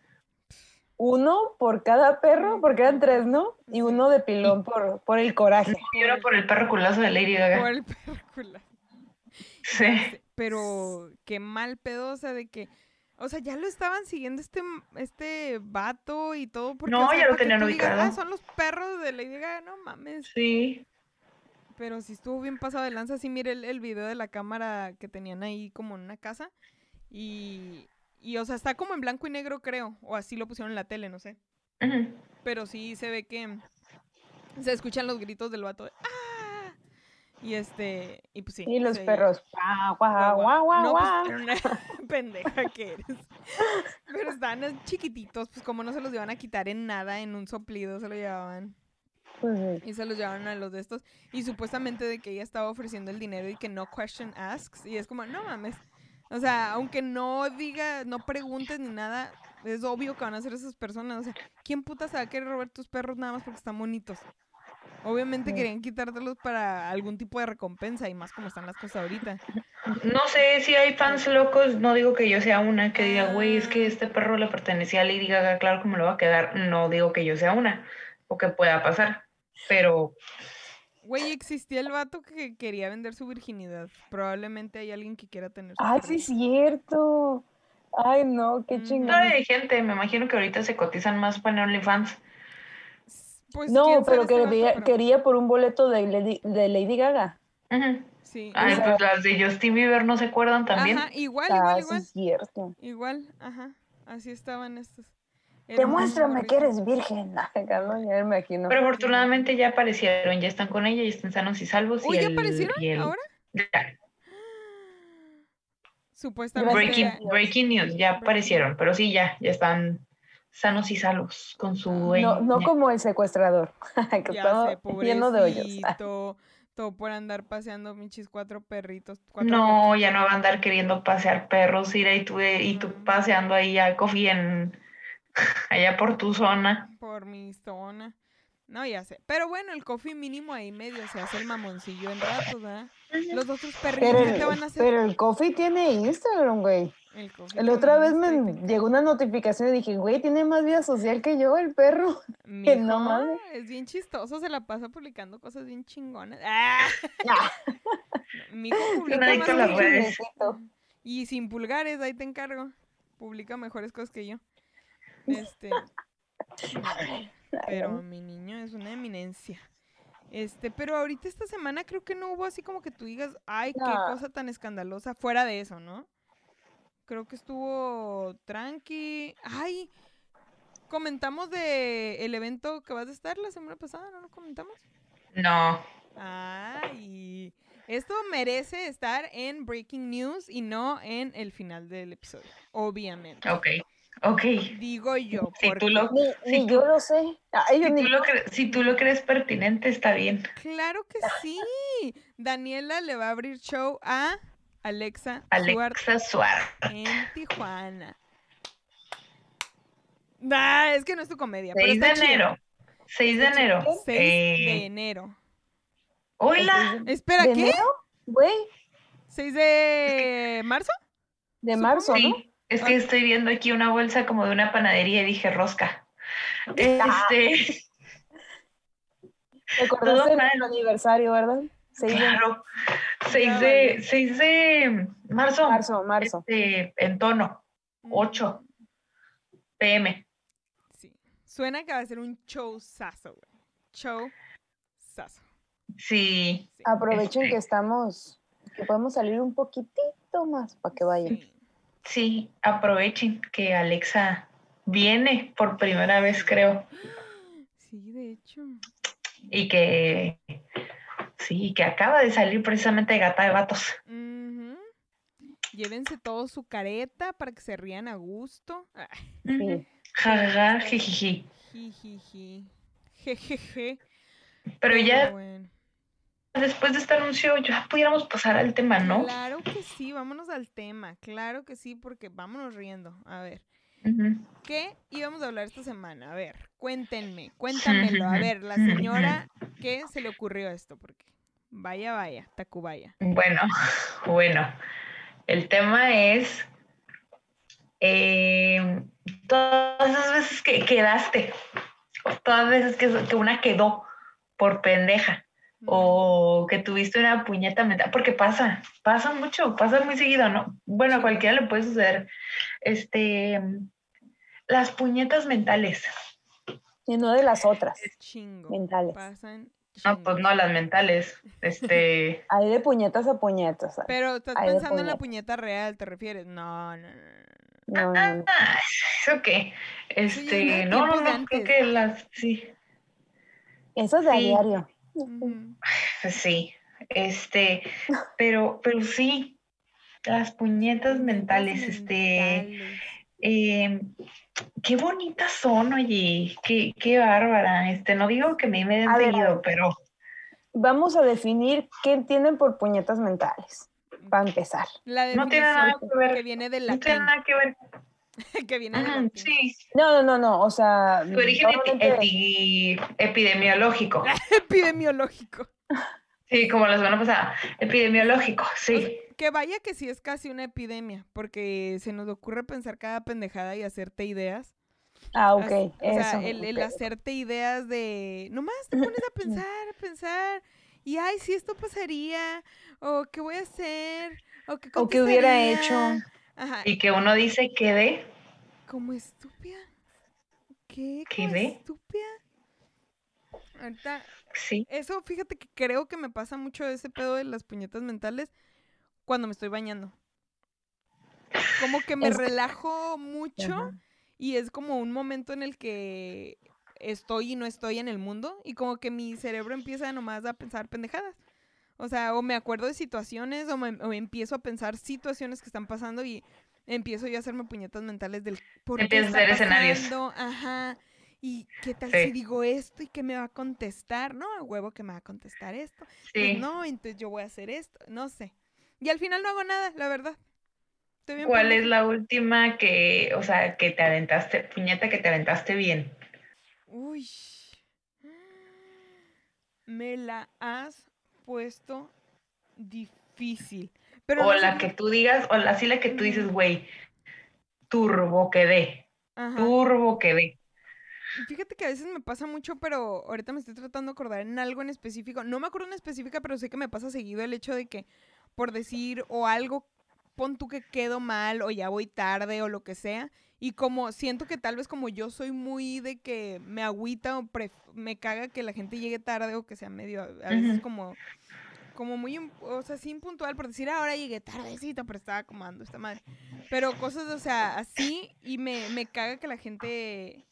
Uno por cada perro, porque eran tres, ¿no? Y uno de pilón por, por el coraje. Y era por el perro culazo de Lady Gaga. Por el perro culazo. Sí. Pero qué mal pedo, o sea, de que, o sea, ya lo estaban siguiendo este, este vato y todo. Porque, No, o sea, ya lo tenían digas, ubicado. "Ah, son los perros de Lady Gaga, no mames. Sí. Pero sí estuvo bien pasado de lanza. Sí, mire el, el video de la cámara que tenían ahí como en una casa. Y, y, o sea, está como en blanco y negro, creo. O así lo pusieron en la tele, no sé. Pero sí se ve que se escuchan los gritos del vato de ¡Ah! Y este, y pues sí. Y los perros. Guau, guau, guau, guau, pues, (laughs) pendeja que eres. Pero estaban chiquititos, pues como no se los iban a quitar en nada, en un soplido se lo llevaban. Pues. Y se los llevaron a los de estos. Y supuestamente de que ella estaba ofreciendo el dinero y que no question asks. Y es como, no mames. O sea, aunque no diga, no preguntes ni nada, es obvio que van a ser esas personas. O sea, ¿quién puta se va a querer robar tus perros nada más porque están bonitos? Obviamente Sí. querían quitártelos para algún tipo de recompensa y más como están las cosas ahorita. No sé si hay fans locos, no digo que yo sea una que diga, güey, es que este perro le pertenecía a Lady Gaga, claro que me lo va a quedar. No digo que yo sea una o que pueda pasar, pero Güey, existía el vato que quería vender su virginidad. Probablemente hay alguien que quiera tener su Ay, sí, es cierto. Ay, no, qué chingón. no hay gente, me imagino que ahorita se cotizan más para OnlyFans. Pues, No, pero este quería, pero- quería por un boleto de Lady, de Lady Gaga. Sí. Ay, sea- pues las de Justin Bieber no se acuerdan también. Ajá, igual, Ah, igual, sí igual. es cierto. Igual, ajá. Así estaban estos. Era Demuéstrame que eres virgen. (laughs) ¿no? Ya me imagino. Pero afortunadamente ya aparecieron, ya están con ella y están sanos y salvos. Uy, y ¿ya el- aparecieron y el- ahora? Ya, (gasps) Supuestamente. breaking news, ya aparecieron, pero sí, ya, ya están sanos y salvos con su No, dueño. no como el secuestrador, (laughs) que Ya estaba sé, lleno de hoyos. (laughs) Todo por andar paseando minchis cuatro perritos. Cuatro No, ya no va a andar queriendo pasear perros, ir ahí tú, de- y tú paseando ahí a Coffee en allá por tu zona. Por mi zona. No, ya sé. Pero bueno, el coffee mínimo ahí medio se hace el mamoncillo en ratos, ¿verdad? Los otros perritos, Pero ¿qué te van a hacer? pero el coffee tiene Instagram, güey. La otra vez me llegó una notificación y dije, güey, tiene más vida social que yo, el perro. (laughs) que no mames. Es bien chistoso, se la pasa publicando cosas bien chingonas. ¡Ah! (laughs) Mi hijo publica más que. Y sin pulgares, ahí te encargo. Publica mejores cosas que yo. Este. pero mi niño es una eminencia. Este, pero ahorita esta semana creo que no hubo así como que tú digas, ay, qué No. cosa tan escandalosa fuera de eso, ¿no? Creo que estuvo tranqui. Ay, comentamos de el evento que vas a estar la semana pasada, ¿no lo comentamos? No, Ay, esto merece estar en Breaking News y no en el final del episodio, obviamente. ok, ok. Digo yo, Si porque tú lo, Ni, si ni tú- yo lo sé. Ay, yo si ni- tú lo cre- si tú lo crees pertinente, está bien. claro que sí. Daniela le va a abrir show a Alexa, Alexa Suárez. en Tijuana. Nah, es que no es tu comedia. pero 6 de enero. 6 de enero. 6 de Eh, enero. Hola. Espera, ¿De ¿qué? enero? Güey, ¿6 de marzo? de marzo, ¿no? Sí, es que estoy viendo aquí una bolsa como de una panadería y dije rosca. Este, ¿Te Todo acordaste de mal. nuestro aniversario, verdad? 6 de claro. 6 Ya de, valió. 6 de marzo. marzo, marzo. Este, en tono, 8 pm. Sí. Suena que va a ser un showzazo, güey. Showzazo. Sí, Sí. Aprovechen Este- que estamos, que podemos salir un poquitito más para que vayan. Sí. sí, aprovechen que Alexa viene por primera vez, creo. (gasps) Sí, de hecho. Y que, sí, que acaba de salir precisamente de Gata de Vatos. Llévense todo su careta para que se rían a gusto. Sí. Jajaja, jijiji. jijiji. Jejeje. Pero ya bueno. después de este anuncio ya pudiéramos pasar al tema, ¿no? Claro que sí, vámonos al tema. Claro que sí, porque vámonos riendo. A ver. ¿qué íbamos a hablar esta semana? A ver, cuéntenme, cuéntamelo. A ver, la señora, ¿qué se le ocurrió esto? Porque vaya, vaya, Tacubaya. Bueno, (laughs) bueno. El tema es eh, todas esas veces que quedaste, todas las veces que, que una quedó por pendeja, o que tuviste una puñeta mental, porque pasa, pasa mucho, pasa muy seguido, ¿no? Bueno, a cualquiera le puede suceder. Este, las puñetas mentales. Y no de las otras. Chingo. Mentales. Pasan No, pues no, las mentales. Este. (laughs) Hay de puñetas a puñetas. ¿sabes? Pero estás Hay pensando en la puñeta real, ¿te refieres? No, no, no, no. No, no, no. Ah, ¿eso qué? Este, es no, no, no, creo que las, sí, Eso es de a Sí. diario. (laughs) Sí, este, (laughs) pero, pero sí, las puñetas mentales, este, mentales. eh, qué bonitas son, oye, qué, qué bárbara, este, no digo que me me den A ver, a seguido, ver. pero Vamos a definir qué entienden por puñetas mentales. Para empezar. La no tiene nada que ver, que viene del no tiene nada que ver, (laughs) que viene latín. sí, No, no, no, no. O sea, tu origen epi- epidemiológico, (laughs) Epidemiológico. sí, como la semana pasada, epidemiológico, sí. Que vaya que sí es casi una epidemia, porque se nos ocurre pensar cada pendejada y hacerte ideas. Ah, ok. O eso. sea, el, hacerte ideas de. Nomás te (laughs) pones a pensar, a pensar. Y ay, si esto pasaría. O qué voy a hacer. O qué O hubiera hecho. Ajá. Y que uno dice que de, Como estúpida. ¿Qué? ¿Qué estúpida? Ahorita, sí, eso fíjate que creo que me pasa mucho ese pedo de las puñetas mentales cuando me estoy bañando. Como que me Es relajo mucho Ajá. y es como un momento en el que estoy y no estoy en el mundo y como que mi cerebro empieza nomás a pensar pendejadas. O sea, o me acuerdo de situaciones o, me- o empiezo a pensar situaciones que están pasando y empiezo yo a hacerme puñetas mentales del por qué Empiezas a hacer escenarios. Ajá. ¿Y qué tal Sí. si digo esto y qué me va a contestar? No, a huevo que me va a contestar esto. Pues sí. no, entonces yo voy a hacer esto. No sé. Y al final no hago nada, la verdad. Bien ¿Cuál es la última que, o sea, que te aventaste, puñeta que te aventaste bien? Uy. Me la has puesto difícil. Pero o no la que tú digas, o la, sí la que tú dices, güey, turbo quedé, Ajá. turbo quedé. Fíjate que a veces me pasa mucho, pero ahorita me estoy tratando de acordar en algo en específico. No me acuerdo en específica, pero sé que me pasa seguido el hecho de que por decir o algo, pon tú que quedo mal o ya voy tarde o lo que sea. Y como siento que tal vez como yo soy muy de que me agüita o me caga que la gente llegue tarde o que sea medio, a veces como, como muy, o sea, sí impuntual por decir, "Ah, ahora llegué tardecito, pero estaba acomodando esta madre. Pero cosas, o sea, así y me, me caga que la gente...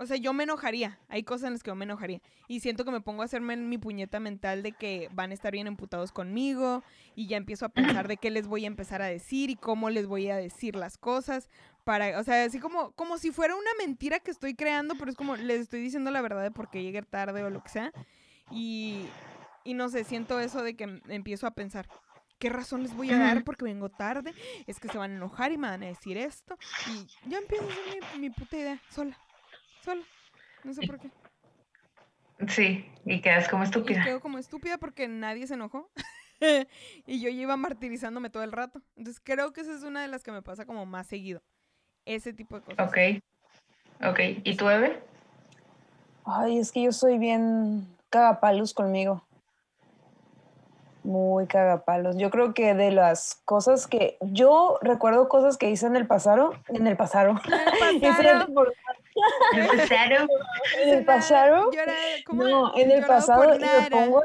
O sea, yo me enojaría. Hay cosas en las que yo me enojaría. Y siento que me pongo a hacerme mi puñeta mental de que van a estar bien emputados conmigo. Y ya empiezo a pensar de qué les voy a empezar a decir y cómo les voy a decir las cosas. Para, o sea, así como, como si fuera una mentira que estoy creando, pero es como les estoy diciendo la verdad de por qué llegué tarde o lo que sea. Y, y no sé, siento eso de que m- empiezo a pensar. ¿Qué razón les voy a dar porque vengo tarde? Es que se van a enojar y me van a decir esto. Y yo empiezo a hacer mi, mi puta idea, sola. Sola. No sé por qué. Sí, y quedas como Y estúpida. quedo como estúpida porque nadie se enojó. (laughs) y yo ya iba martirizándome todo el rato. Entonces creo que esa es una de las que me pasa como más seguido. Ese tipo de cosas. Ok, ok. ¿Y tú, Eve? Ay, es que yo soy bien cagapalos conmigo. Muy cagapalos. Yo creo que de las cosas que yo recuerdo cosas que hice en el pasado, en el pasado, (laughs) El Hice (laughs) pasado, por- Empezaron. en el pasado, no, en el pasado y me nada. pongo,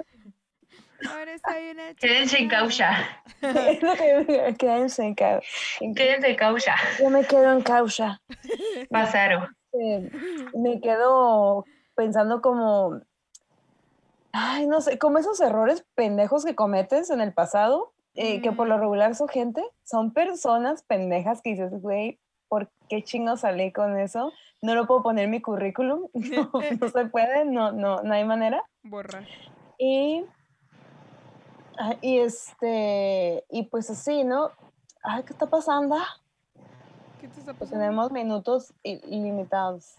Ahora soy una Quédense en causa. es lo que me quédense en ca- en- Quédense en causa. yo me quedo en causa. Pasaron. Eh, me quedo pensando como, ay, no sé, como esos errores pendejos que cometes en el pasado, eh, que por lo regular son gente, son personas pendejas que dices, güey, ¿por qué chingo salí con eso? No lo puedo poner en mi currículum, (laughs) no, no se puede, no, no, no hay manera. Borrar. Y, ah, y este, y pues así, ¿no? Ay, ¿qué está pasando? ¿Qué te está Pues pasando? tenemos minutos ilimitados.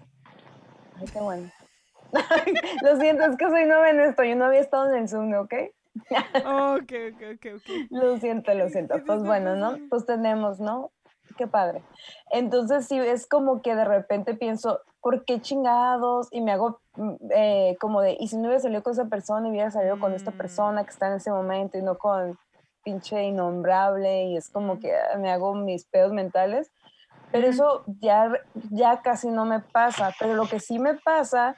Ay, qué bueno. (laughs) Lo siento, es que soy nueva en esto. Yo no había estado en el Zoom, ¿ok? Oh, ok, ok, ok, ok. Lo siento, lo ¿Qué siento. Pues bueno, ¿no? Pues tenemos, ¿no? Qué padre. Entonces sí, es como que de repente pienso, ¿por qué chingados? Y me hago mm, eh, como de, ¿y si no hubiera salido con esa persona y hubiera salido con esta Mm. persona que está en ese momento y no con pinche innombrable? Y es como Mm. que ah, me hago mis pedos mentales. Pero eso ya, ya casi no me pasa. Pero lo que sí me pasa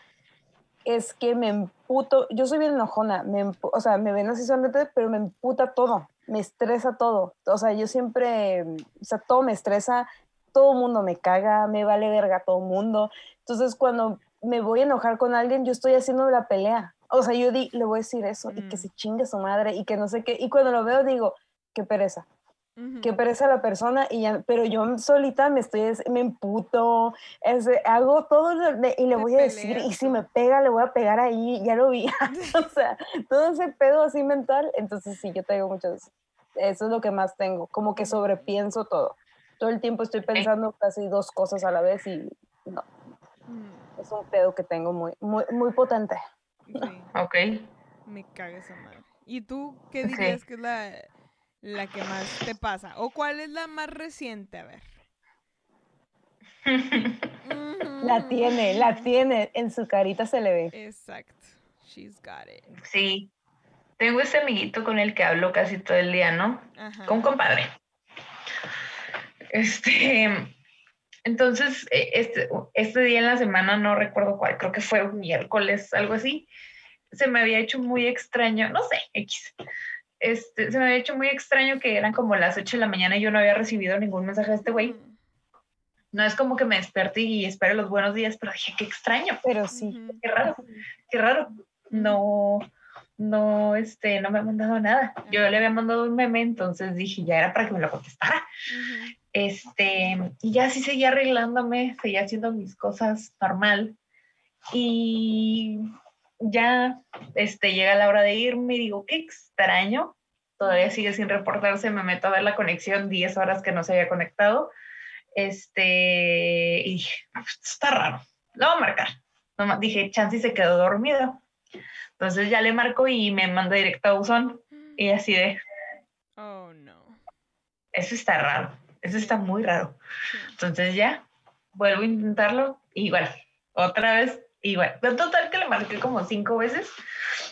es que me emputo, yo soy bien enojona, me o sea, me ven así solamente, pero me emputa todo, me estresa todo. O sea, yo siempre, o sea, todo me estresa, todo el mundo me caga, me vale verga todo el mundo. Entonces, cuando me voy a enojar con alguien, yo estoy haciendo la pelea. O sea, yo di, le voy a decir eso y que mm. se chingue su madre y que no sé qué. Y cuando lo veo, digo, qué pereza que pereza la persona y ya, pero yo solita me estoy, me emputo, hago todo y le voy a decir, y si me pega, le voy a pegar ahí, ya lo vi, (laughs) (laughs) o sea, todo ese pedo así mental, entonces sí, yo tengo muchos, eso es lo que más tengo, como que sobrepienso todo, todo el tiempo estoy pensando casi dos cosas a la vez y no, mm. es un pedo que tengo muy, muy, muy potente. Ok. Me caga esa madre. ¿Y tú qué dirías que es la la que más te pasa? ¿O cuál es la más reciente? A ver. La tiene, la tiene. En su carita se le ve. Exacto. She's got it. Sí. Tengo ese amiguito con el que hablo casi todo el día, ¿no? Con un compadre. Este. Entonces, e, este, este día en la semana, no recuerdo cuál, creo que fue un miércoles, algo así, se me había hecho muy extraño, no sé, X este, se me había hecho muy extraño que eran como las 8 de la mañana y yo no había recibido ningún mensaje de este güey. No es como que me desperté y espere los buenos días, pero dije, qué extraño. Pero sí. Qué raro, qué raro. No, no, este, no me ha mandado nada. Yo le había mandado un meme, entonces dije, ya era para que me lo contestara. Este, y ya sí seguía arreglándome, seguía haciendo mis cosas normal. Y ya este, llega la hora de irme y digo, qué extraño, todavía sigue sin reportarse, me meto a ver la conexión, 10 horas que no se había conectado, este, y está raro, lo voy a marcar. dije, Chansey se quedó dormido. Entonces ya le marco y me manda directo a buzón y así de... Oh, no. Eso está raro, eso está muy raro. Entonces ya, vuelvo a intentarlo, igual, otra vez Igual, bueno, total que le marqué como cinco veces.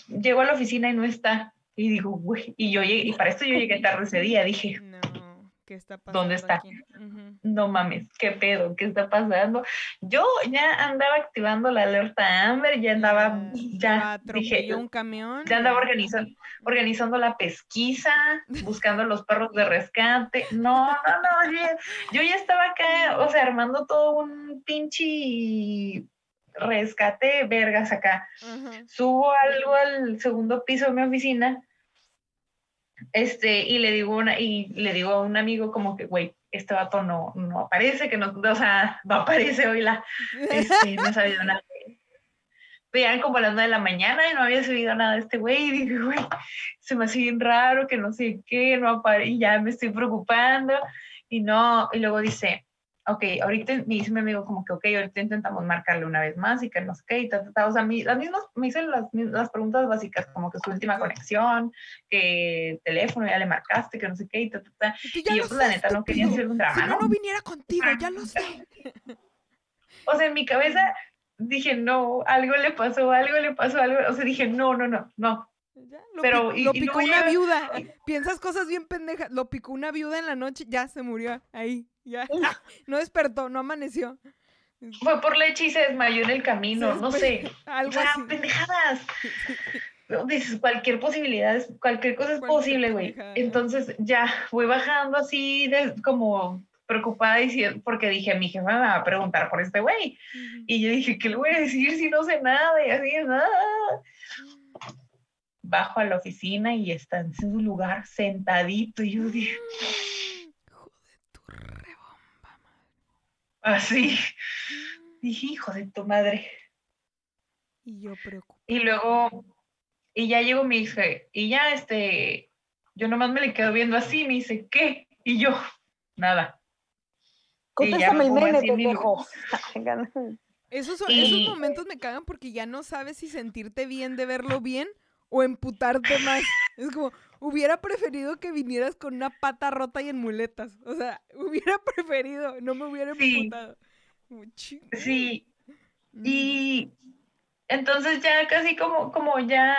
Llego a la oficina y no está. Y digo, güey, y yo llegué, y para esto yo llegué tarde ese día, dije, no, ¿qué está pasando? ¿Dónde está? No mames, ¿qué pedo? ¿Qué está pasando? Yo ya andaba activando la alerta Amber, ya andaba, ya, dije, un camión. Ya andaba organizando, organizando la pesquisa, (laughs) buscando los perros de rescate. No, no, no, yo, yo ya estaba acá, o sea, armando todo un pinche rescate vergas acá. Subo algo al segundo piso de mi oficina. Este, y le digo una, y le digo a un amigo como que, güey, este vato no, no aparece, que no, o sea, (laughs) no aparece hoy la, este, no ha sabido nada. Veían como a las de la mañana y no había subido nada de este güey, y dije, güey, se me hace bien raro, que no sé qué, no aparece, y ya me estoy preocupando, y no, y luego dice, ok, ahorita me dice mi amigo como que, ok, ahorita intentamos marcarle una vez más y que no sé qué, y ta, ta, o sea, las mismas, me hice las, las, preguntas básicas, como que su última conexión, que teléfono ya le marcaste, que no sé qué, y ta, ta, ta. y yo, pues, la neta, no quería hacer un drama, si no, no viniera contigo, ya lo sé. (laughs) o sea, en mi cabeza dije, no, algo le pasó, algo le pasó, algo, o sea, dije, no, no, no, no, lo, pero, lo picó una viuda. Piensas cosas bien pendejas. Lo picó una viuda en la noche, ya se murió ahí. Ya. (laughs) (laughs) No despertó, no amaneció. Fue por leche y se desmayó en el camino, no sé. Algo pendejadas. Dices, cualquier posibilidad, cualquier cosa es posible, güey. Entonces ya voy bajando así, de, como preocupada porque dije, mi jefa me va a preguntar por este güey. Y yo dije, ¿qué le voy a decir si no sé nada? Y así, nada bajo a la oficina y está en su lugar sentadito. Y yo dije, hijo de tu rebomba, Así. Dije, hijo de tu madre. Y yo preocupada. Y luego, y ya llegó mi hija, y ya este, yo nomás me le quedo viendo así, me dice, ¿qué? Y yo, nada. Contéstame el meme, (laughs) Esos, esos momentos me cagan porque ya no sabes si sentirte bien de verlo bien o emputarte más. (laughs) Es como, hubiera preferido que vinieras con una pata rota y en muletas. O sea, (laughs) hubiera preferido, no me hubiera emputado. Sí. Mm. Y entonces ya casi como, como ya,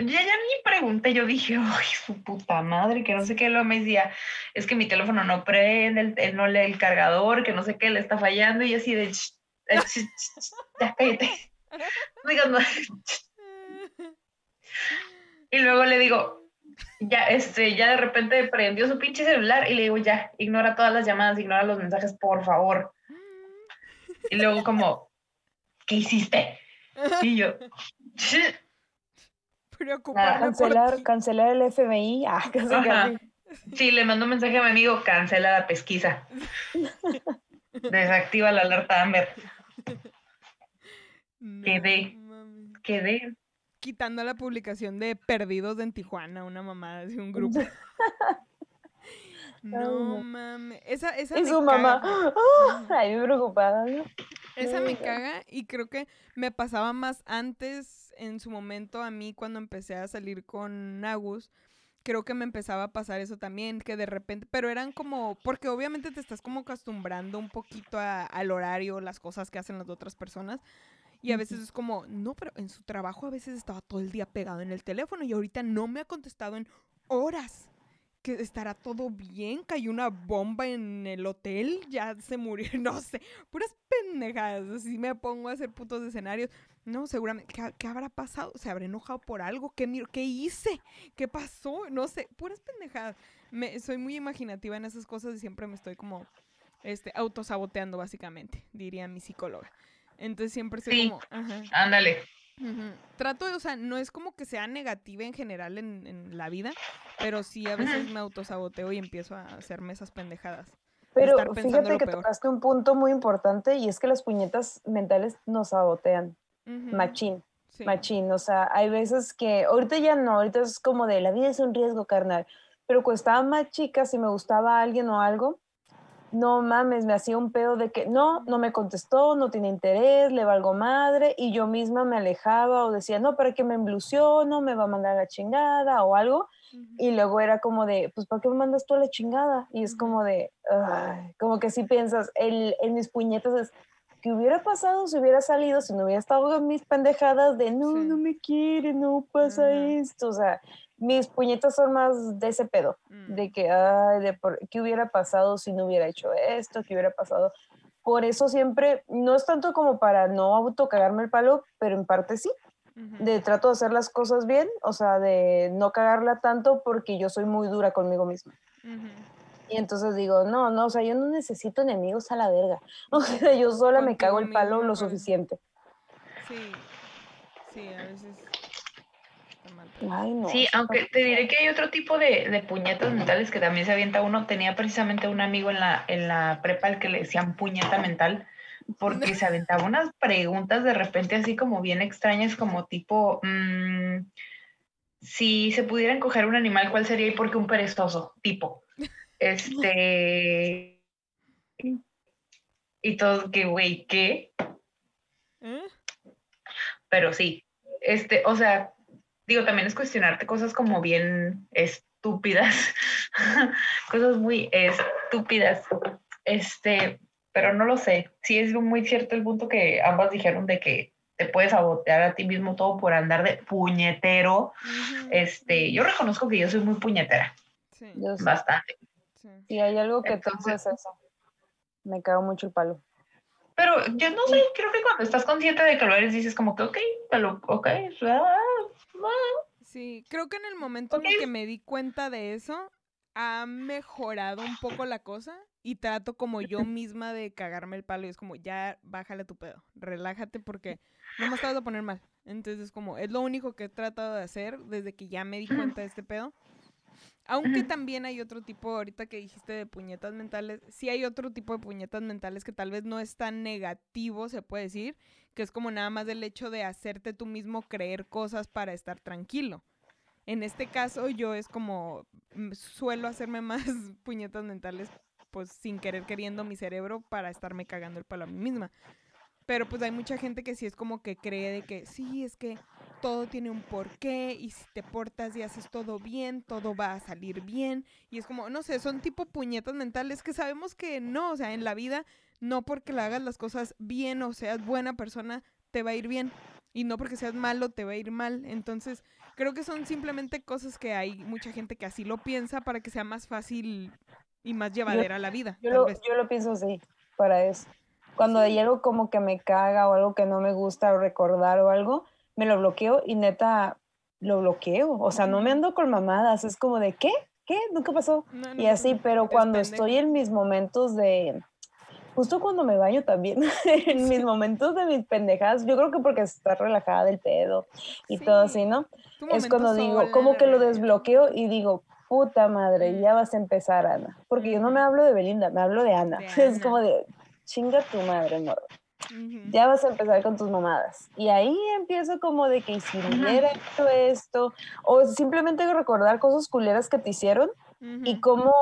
ya, ya ni pregunté, yo dije, ay, su puta madre, que no sé qué, lo me decía, es que mi teléfono no prende, él, no lee el cargador, que no sé qué, le está fallando, y así de, ya cállate. (laughs) No. (laughs) Y luego le digo, ya, este, ya de repente prendió su pinche celular y le digo, ya, ignora todas las llamadas, ignora los mensajes, por favor. Y luego como, ¿qué hiciste? Y yo, Preocupada por Cancelar, cancelar el FBI. Ah, (laughs) casi, casi. sí, le mando un mensaje a mi amigo, cancela la pesquisa. (laughs) Desactiva la alerta Amber. (laughs) No Quedé. Quedé. Quitando la publicación de Perdidos en Tijuana, una mamada de un grupo. (laughs) No mames. Esa, esa Y su mamá. caga. ¡ah! Ay, preocupada. ¿no? Esa me caga y creo que me pasaba más antes, en su momento, a mí cuando empecé a salir con Agus. Creo que me empezaba a pasar eso también, que de repente, pero eran como, porque obviamente te estás como acostumbrando un poquito a- al horario, las cosas que hacen las otras personas. Y a veces es como, no, pero en su trabajo a veces estaba todo el día pegado en el teléfono y ahorita no me ha contestado en horas. Que estará todo bien, cayó una bomba en el hotel, ya se murió, (laughs) no sé, puras pendejadas. Así me pongo a hacer putos escenarios. No, seguramente, ¿qué, qué habrá pasado? ¿Se habrá enojado por algo? ¿Qué, ¿Qué hice? ¿Qué pasó? No sé, puras pendejadas. Me, soy muy imaginativa en esas cosas y siempre me estoy como este, autosaboteando, básicamente, diría mi psicóloga. Entonces siempre estoy Sí. como, ajá. Ándale. Trato de, o sea, no es como que sea negativa en general en, en la vida, pero sí a veces me autosaboteo y empiezo a hacerme esas pendejadas. Pero fíjate que peor. tocaste un punto muy importante y es que las puñetas mentales nos sabotean. Ujú. Machín, Sí. machín. O sea, hay veces que, ahorita ya no, ahorita es como de la vida es un riesgo, carnal. Pero cuando estaba más chica, si me gustaba alguien o algo, no mames, me hacía un pedo de que no, no me contestó, no tiene interés, le valgo madre, y yo misma me alejaba o decía, no, ¿para qué me embluciono? Me va a mandar a la chingada o algo. Y luego era como de, pues, ¿para qué me mandas tú a la chingada? Y es como de, ay, como que si piensas, el, en mis puñetas es, ¿qué hubiera pasado si hubiera salido, si no hubiera estado con mis pendejadas de, no, Sí. no me quiere, no pasa esto? O sea, mis puñetas son más de ese pedo, Mm. de que, ay, de por, ¿qué hubiera pasado si no hubiera hecho esto? ¿Qué hubiera pasado? Por eso siempre, no es tanto como para no autocagarme el palo, pero en parte sí de trato de hacer las cosas bien, o sea, de no cagarla tanto porque yo soy muy dura conmigo misma. Y entonces digo, no, no, o sea, yo no necesito enemigos a la verga. (laughs) O sea, yo sola me cago el palo lo con- suficiente. Sí, sí, a veces. Ay, no. Sí, aunque te diré que hay otro tipo de, de puñetas mentales que también se avienta uno. Tenía precisamente un amigo en la, en la prepa al que le decían puñeta mental, porque se aventaba unas preguntas de repente así como bien extrañas, como tipo, mm, si se pudieran coger un animal, ¿cuál sería y por qué un perezoso? Tipo, este... Y todo, que güey, ¿qué? ¿Eh? pero sí, este, o sea, digo, también es cuestionarte cosas como bien estúpidas, (laughs) cosas muy estúpidas, este, pero no lo sé, sí es muy cierto el punto que ambas dijeron de que te puedes sabotear a ti mismo todo por andar de puñetero, este, yo reconozco que yo soy muy puñetera, Sí, bastante, sí. Si hay algo que Entonces- es eso. Me cago mucho el palo. pero yo no sé, creo que cuando estás consciente de que lo eres, dices como que, ok, te lo, ok, ah, Sí, creo que en el momento en el que me di cuenta de eso, ha mejorado un poco la cosa y trato como yo (laughs) misma de cagarme el palo y es como, ya bájale tu pedo, relájate porque no me estabas a poner mal. Entonces es como, es lo único que he tratado de hacer desde que ya me di cuenta de este pedo. Aunque también hay otro tipo, ahorita que dijiste de puñetas mentales, sí hay otro tipo de puñetas mentales que tal vez no es tan negativo, se puede decir, que es como nada más del hecho de hacerte tú mismo creer cosas para estar tranquilo. En este caso yo es como mm, suelo hacerme (laughs) más puñetas mentales pues sin querer queriendo mi cerebro para estarme cagando el palo a mí misma. Pero pues hay mucha gente que sí es como que cree de que sí, es que todo tiene un porqué y si te portas y haces todo bien, todo va a salir bien. Y es como, no sé, son tipo puñetas mentales que sabemos que no, o sea, en la vida no porque le hagas las cosas bien o seas buena persona te va a ir bien. Y no porque seas malo te va a ir mal. Entonces, creo que son simplemente cosas que hay mucha gente que así lo piensa para que sea más fácil y más llevadera la vida. Yo tal lo, vez. yo lo pienso así, para eso. Cuando hay algo como que me caga o algo que no me gusta o recordar o algo, me lo bloqueo y neta lo bloqueo. O sea, no me ando con mamadas, es como de, ¿qué? ¿Qué? Nunca pasó. No, Y así, pero cuando estoy en mis momentos de, justo cuando me baño también, (laughs) en mis momentos de mis pendejadas, yo creo que porque está relajada del pedo y todo así, Sí, ¿no? Es cuando digo, como que lo desbloqueo y digo, puta madre, ya vas a empezar, Ana. Porque yo no me hablo de Belinda, me hablo de Ana. De (laughs) Es como de, chinga tu madre. Ujú. Ya vas a empezar con tus mamadas. Y ahí empiezo como de que ¿y si hubiera hecho esto, o simplemente recordar cosas culeras que te hicieron y cómo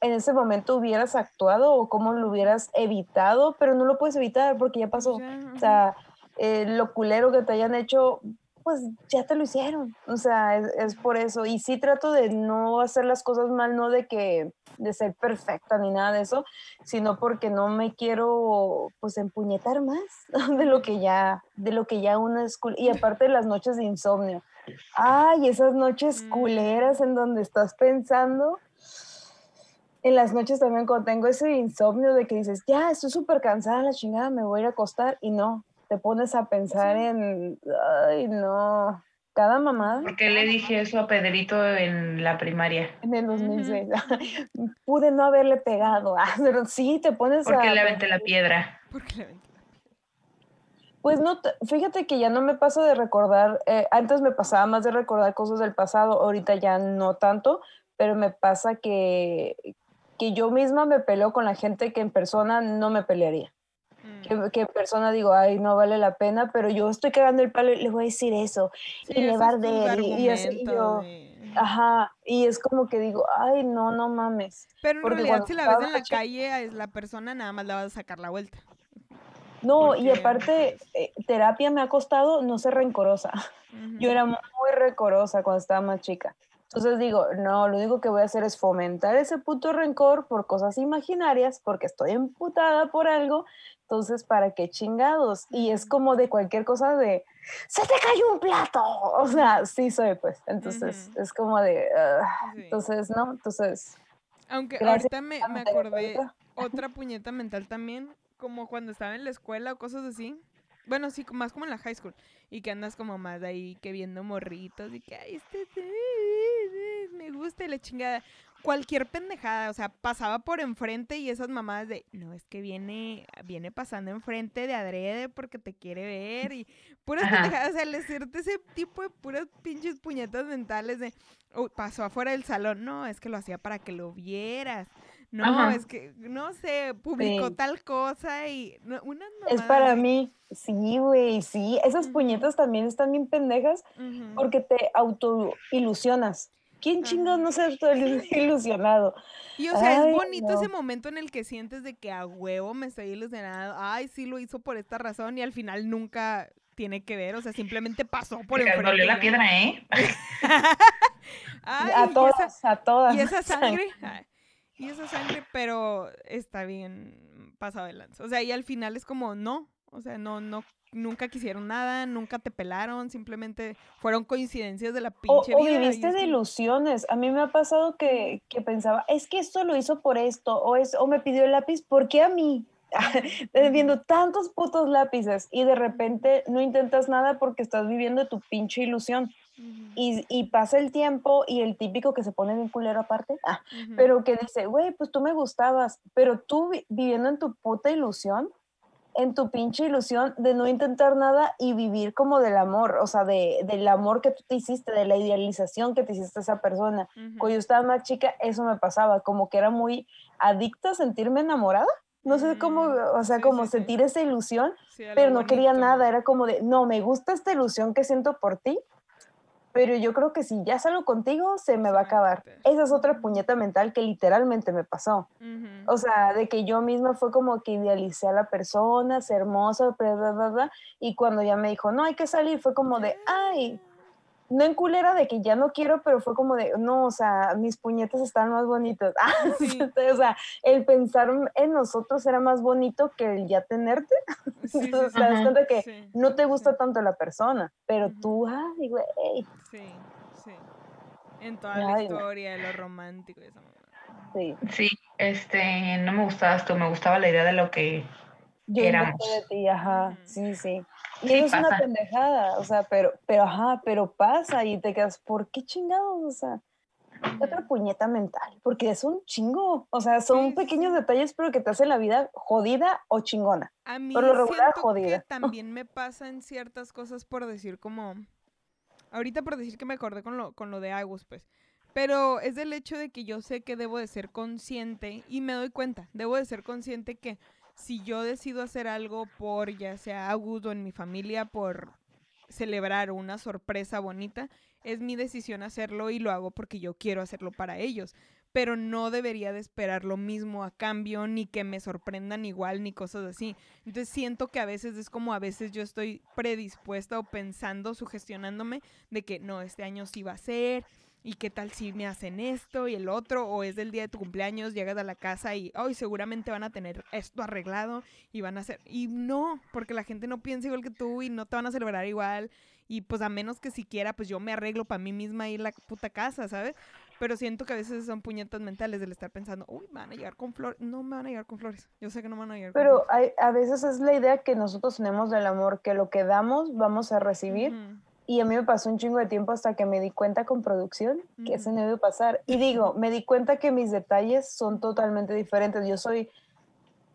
en ese momento hubieras actuado o cómo lo hubieras evitado, pero no lo puedes evitar porque ya pasó. ya, O sea, eh, lo culero que te hayan hecho, pues ya te lo hicieron. O sea, es, es por eso. Y sí trato de no hacer las cosas mal, no de que de ser perfecta ni nada de eso, sino porque no me quiero pues empuñetar más (laughs) de lo que ya, de lo que ya uno es Y aparte de las noches de insomnio. Ay, esas noches Mm. culeras en donde estás pensando. En las noches también cuando tengo ese insomnio de que dices, ya, estoy súper cansada, la chingada, me voy a ir a acostar y no, te pones a pensar Sí. en, ay, no, cada mamá Porque le dije eso a Pedrito en la primaria. en el Ujú, 2006, ujú. (laughs) pude no haberle pegado, ah, (laughs) pero sí, te pones Porque a... le aventé la piedra. Porque le aventé la Pues no, te- fíjate que ya no me pasa de recordar, eh, antes me pasaba más de recordar cosas del pasado, ahorita ya no tanto, pero me pasa que, que yo misma me peleo con la gente que en persona no me pelearía. Mm. Que, que en persona digo, ay, no vale la pena, pero yo estoy cagando el palo y le voy a decir eso. Sí, y le va a arder, y, y así, y yo, de- ajá, y es como que digo, ay, no, no mames. Pero en porque realidad si la ves en la chica- calle, es la persona nada más la vas a sacar la vuelta. No, y Porque, aparte, pues, eh, terapia me ha costado no ser rencorosa. ujú. Yo era muy rencorosa cuando estaba más chica. Entonces digo, no, lo único que voy a hacer es fomentar ese puto rencor por cosas imaginarias, porque estoy emputada por algo. Entonces, ¿para qué chingados? Y es como de cualquier cosa de, ¡se te cayó un plato! O sea, sí soy, pues. Entonces, es como de, "Ah". Sí. entonces, ¿no? Entonces, Aunque ahorita me, me acordé otra puñeta mental también, como cuando estaba en la escuela o cosas así. Bueno, sí, más como en la high school. Y que andas como más de ahí que viendo morritos y que, ay, este, este, me gusta y la chingada. Cualquier pendejada, o sea, pasaba por enfrente y esas mamadas de, no, es que viene, viene pasando enfrente de adrede porque te quiere ver y puras Ajá. pendejadas, o sea, le hacerte ese tipo de puras pinches puñetas mentales de, "Oh, pasó afuera del salón, no, es que lo hacía para que lo vieras. No, Ajá. es que, no sé, publicó Sí. tal cosa y no, unas es mamadas para así. mí, sí, güey, sí. Esas puñetas también están bien pendejas porque te autoilusionas. ¿Quién chingados no se ha autoilusionado? (laughs) Y o sea, Ay, es bonito ese momento en el que sientes de que a huevo me estoy ilusionado. Ay, sí lo hizo por esta razón y al final nunca tiene que ver, o sea, simplemente pasó por Oiga, enfrente. dolió la piedra, ¿eh? (laughs) a esa- todas, a todas. Y esa (laughs) sangre, ay, y esa sangre, pero está bien pasado de lanza. O sea, y al final es como, no, o sea, no, no, nunca quisieron nada, nunca te pelaron, simplemente fueron coincidencias de la O, pinche o vida. y viviste de ilusiones. A mí me ha pasado que, que pensaba, es que esto lo hizo por esto, o, es, o me pidió el lápiz, ¿por qué a mí? (laughs) Ujú, viendo tantos putos lápices y de repente no intentas nada porque estás viviendo tu pinche ilusión. Y, y pasa el tiempo y el típico que se pone bien culero aparte, (laughs) ah, pero que dice, güey, pues tú me gustabas, pero tú vi- viviendo en tu puta ilusión, en tu pinche ilusión de no intentar nada y vivir como del amor, o sea, de, del amor que tú te hiciste, de la idealización que te hiciste a esa persona. Ujú. Cuando yo estaba más chica, eso me pasaba, como que era muy adicta a sentirme enamorada. No sé cómo, Mm, o sea, sí, como sí, sí. sentir esa ilusión, pero no quería nada, era como de, no, me gusta esta ilusión que siento por ti, pero yo creo que si ya salgo contigo, se me va a acabar. Esa es otra puñeta mental que literalmente me pasó. O sea, de que yo misma fue como que idealicé a la persona, es hermosa, bla, bla, bla, bla, y cuando ya me dijo, no, hay que salir, fue como de, ay, no en culera de que ya no quiero, pero fue como de, no, o sea, mis puñetas están más bonitas. (laughs) Ah, Sí. o sea, el pensar en nosotros era más bonito que el ya tenerte. Sí, sí, (laughs) Entonces sí, te das cuenta que sí, no te gusta sí. tanto la persona, pero tú, ay, güey, Sí, sí. En toda la Ay, historia lo romántico y esa sí. Sí, este, no me gustabas tú, me gustaba la idea de lo que Yo éramos. de ti, ajá, sí, sí. Y Sí, eso es una pasa. pendejada, o sea, pero, pero ajá, pero pasa y te quedas, ¿por qué chingados? O sea, otra puñeta mental, porque es un chingo, o sea, son Sí, pequeños sí. detalles, pero que te hacen la vida jodida o chingona. A mí Por lo regular, siento jodida. que (laughs) también me pasan ciertas cosas por decir como... Ahorita por decir que me acordé con lo, con lo de Agus, pues. Pero es del hecho de que yo sé que debo de ser consciente y me doy cuenta, debo de ser consciente que si yo decido hacer algo por ya sea Agus o en mi familia por celebrar una sorpresa bonita, es mi decisión hacerlo y lo hago porque yo quiero hacerlo para ellos. Pero no debería de esperar lo mismo a cambio, ni que me sorprendan igual, ni cosas así. Entonces siento que a veces es como a veces yo estoy predispuesta o pensando, sugestionándome de que no, este año sí va a ser, y qué tal si me hacen esto y el otro, o es del día de tu cumpleaños, llegas a la casa y hoy seguramente van a tener esto arreglado y van a hacer. Y no, porque la gente no piensa igual que tú y no te van a celebrar igual. Y pues a menos que siquiera, pues yo me arreglo para mí misma en la puta casa, ¿sabes? Pero siento que a veces son puñetas mentales del estar pensando, uy, me van a llegar con flores. No me van a llegar con flores. Yo sé que no me van a llegar con Pero flores. hay, a veces es la idea que nosotros tenemos del amor, que lo que damos vamos a recibir. Ujú. Y a mí me pasó un chingo de tiempo hasta que me di cuenta con producción que eso no debe pasar. Y digo, me di cuenta que mis detalles son totalmente diferentes. Yo soy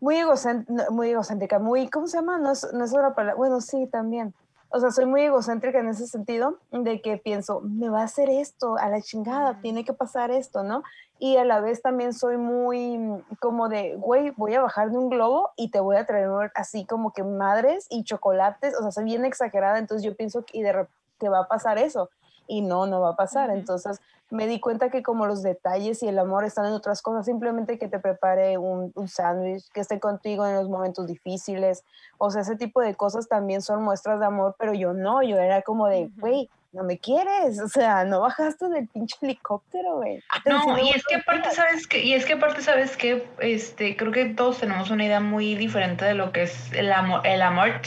muy, no, muy egocéntrica, muy, ¿cómo se llama? No es, no es una palabra. Bueno, sí, también. O sea, soy muy egocéntrica en ese sentido de que pienso, me va a hacer esto, a la chingada, tiene que pasar esto, ¿no? Y a la vez también soy muy mm, como de, güey, voy a bajar de un globo y te voy a traer así como que madres y chocolates, o sea, soy bien exagerada, entonces yo pienso que, y de repente que va a pasar eso. Y no, no va a pasar. Entonces me di cuenta que como los detalles y el amor están en otras cosas, simplemente que te prepare un, un sándwich, que esté contigo en los momentos difíciles, o sea, ese tipo de cosas también son muestras de amor, pero yo no, yo era como de, güey, no me quieres, o sea, no bajaste del pinche helicóptero, güey. Sí, No, y es que aparte, ¿sabes qué? Y es que aparte, ¿sabes qué? Este, creo que todos tenemos una idea muy diferente de lo que es el amor, el amor.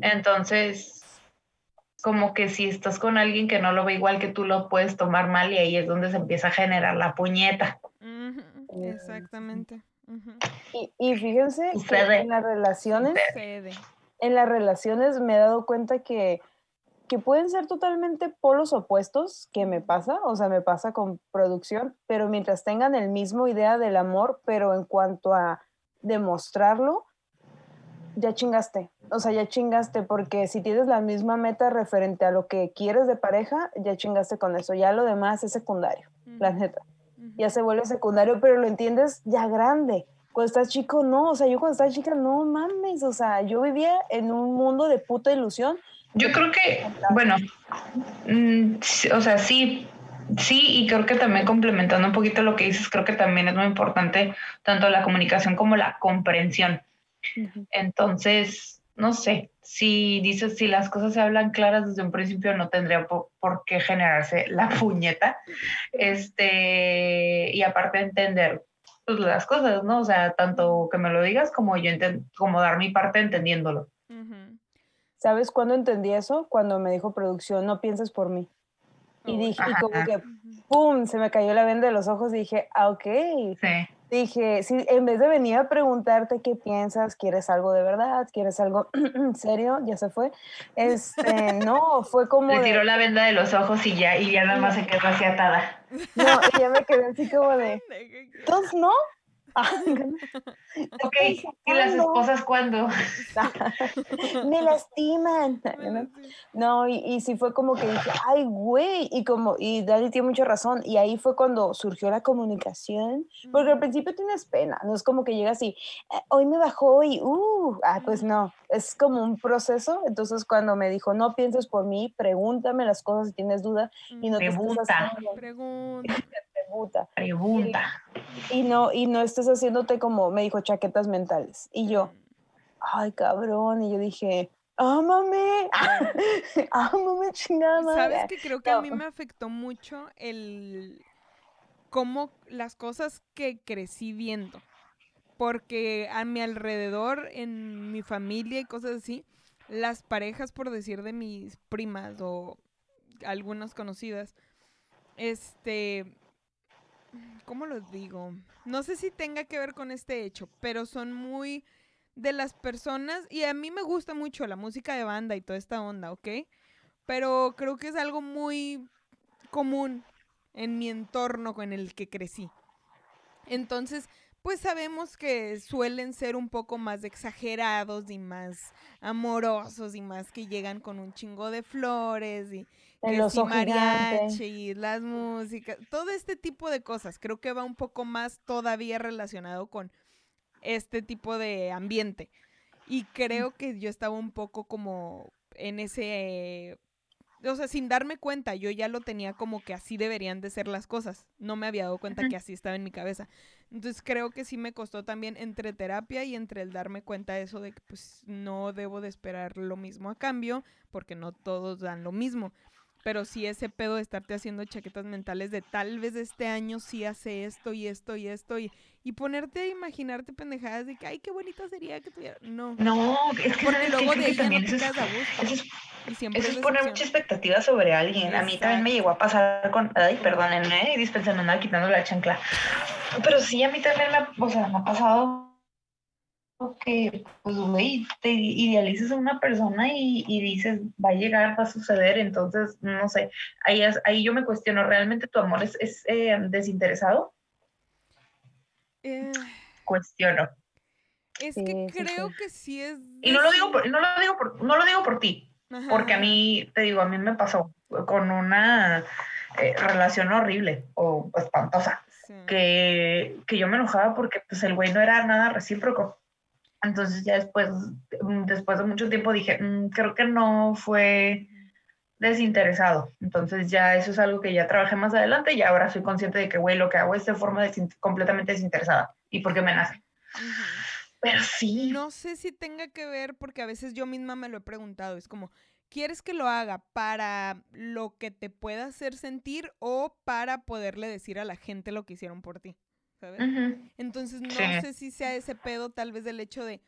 Entonces, como que si estás con alguien que no lo ve igual que tú, lo puedes tomar mal y ahí es donde se empieza a generar la puñeta. Mm, Exactamente. Y, y fíjense que en las relaciones Sucede. en las relaciones me he dado cuenta que, que pueden ser totalmente polos opuestos, que me pasa, o sea, me pasa con producción, pero mientras tengan el mismo idea del amor, pero en cuanto a demostrarlo, ya chingaste. O sea, ya chingaste, porque si tienes la misma meta referente a lo que quieres de pareja, ya chingaste con eso. Ya lo demás es secundario, la Ujú, neta. Ya se vuelve secundario, pero lo entiendes ya grande. Cuando estás chico, no. O sea, yo cuando estaba chica, no mames. O sea, yo vivía en un mundo de puta ilusión. Yo creo que, bueno, mm, sí, o sea, sí, sí, y creo que también complementando un poquito lo que dices, creo que también es muy importante tanto la comunicación como la comprensión. Entonces, no sé, si dices, si las cosas se hablan claras desde un principio, no tendría por, por qué generarse (laughs) la puñeta. Este, y aparte entender pues, las cosas, ¿no? O sea, tanto que me lo digas como yo como dar mi parte entendiéndolo. ¿Sabes cuándo entendí eso? Cuando me dijo producción, no pienses por mí. Y dije, y como que. ¡pum! Se me cayó la venda de los ojos y dije, ah, ok. Sí. Dije, sí, en vez de venir a preguntarte qué piensas, ¿quieres algo de verdad? ¿Quieres algo (clears throat) serio? Ya se fue. Este, (laughs) no, fue como Le de, tiró la venda de los ojos y ya, y ya nada más se quedó así atada. no, y ya me quedé así como de. (laughs) ¿entonces no? (laughs) Ok, ¿y las esposas cuándo? (laughs) me lastiman. No, y, y sí fue como que dije, ay, güey, y como, y Dani tiene mucha razón, y ahí fue cuando surgió la comunicación, porque al principio tienes pena, no es como que llegas y, "Eh, hoy me bajó y, uh, ah, pues no, es como un proceso, entonces cuando me dijo, no pienses por mí, pregúntame las cosas si tienes duda, y no te estés Pregunta. Pregunta. pregunta, y no, y no estés haciéndote como, me dijo, chaquetas mentales, y yo, ay, cabrón, y yo dije, ámame, (laughs) ámame, chingada madre. ¿Sabes que creo que a mí me afectó mucho el cómo las cosas que crecí viendo? Porque a mi alrededor, en mi familia y cosas así, las parejas, por decir de mis primas o algunas conocidas, este, ¿cómo lo digo? No sé si tenga que ver con este hecho, pero son muy de las personas, y a mí me gusta mucho la música de banda y toda esta onda, ¿ok? Pero creo que es algo muy común en mi entorno con el que crecí. Entonces, pues sabemos que suelen ser un poco más exagerados y más amorosos y más que llegan con un chingo de flores y que oso si mariachi las músicas, todo este tipo de cosas. Creo que va un poco más todavía relacionado con este tipo de ambiente. Y creo que yo estaba un poco como en ese... O sea, sin darme cuenta, yo ya lo tenía como que así deberían de ser las cosas. No me había dado cuenta Ujú. que así estaba en mi cabeza. Entonces creo que sí me costó también entre terapia y entre el darme cuenta de eso de que pues no debo de esperar lo mismo a cambio, porque no todos dan lo mismo. Pero sí ese pedo de estarte haciendo chaquetas mentales de tal vez este año sí hace esto y esto y esto y, y ponerte a imaginarte pendejadas de que, ay, qué bonito sería que tuviera. No. No, es que Porque que luego creo de que ahí ya no también te eso es, gusto. eso es Y siempre Eso es es poner mucha expectativa sobre alguien. A mí también me llegó a pasar con. Ay, perdónenme, me andaba quitando la chancla. Pero sí, a mí también me, o sea, me ha pasado que, pues, güey, te idealizas a una persona y, y dices, va a llegar, va a suceder. Entonces, no sé. Ahí, es- ahí yo me cuestiono, ¿realmente tu amor es, es, eh, desinteresado? Eh, Cuestiono. es que sí, creo sí. que sí es. Y no lo digo por, no lo digo por, no lo digo por ti, Ajá, porque a mí, te digo, a mí me pasó con una eh, relación horrible o espantosa. Que, que yo me enojaba porque pues el güey no era nada recíproco. Entonces ya después, mm, después de mucho tiempo dije, "Mm, creo que no fue desinteresado. Entonces ya eso es algo que ya trabajé más adelante y ahora soy consciente de que, güey, lo que hago es de forma desin- completamente desinteresada y porque me nace. Pero sí, No sé si tenga que ver porque a veces yo misma me lo he preguntado. Es como, ¿quieres que lo haga para lo que te pueda hacer sentir o para poderle decir a la gente lo que hicieron por ti? Entonces no Sí. sé si sea ese pedo tal vez del hecho de,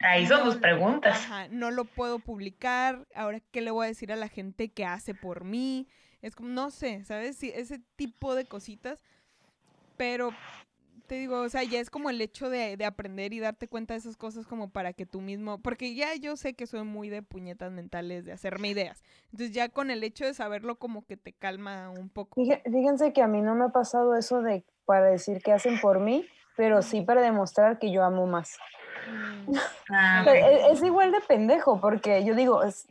ahí son No, tus preguntas. ajá, no lo puedo publicar, ahora qué le voy a decir a la gente que hace por mí. Es como, no sé, ¿sabes? Sí, ese tipo de cositas. Pero te digo, o sea, ya es como el hecho de, de aprender y darte cuenta de esas cosas como para que tú mismo, porque ya yo sé que soy muy de puñetas mentales, de hacerme ideas. Entonces ya con el hecho de saberlo como que te calma un poco. Fíje- Fíjense que a mí no me ha pasado eso de para decir que hacen por mí, pero sí para demostrar que yo amo más. Mm, Ah, (laughs) ok. es, es igual de pendejo, porque yo digo, es-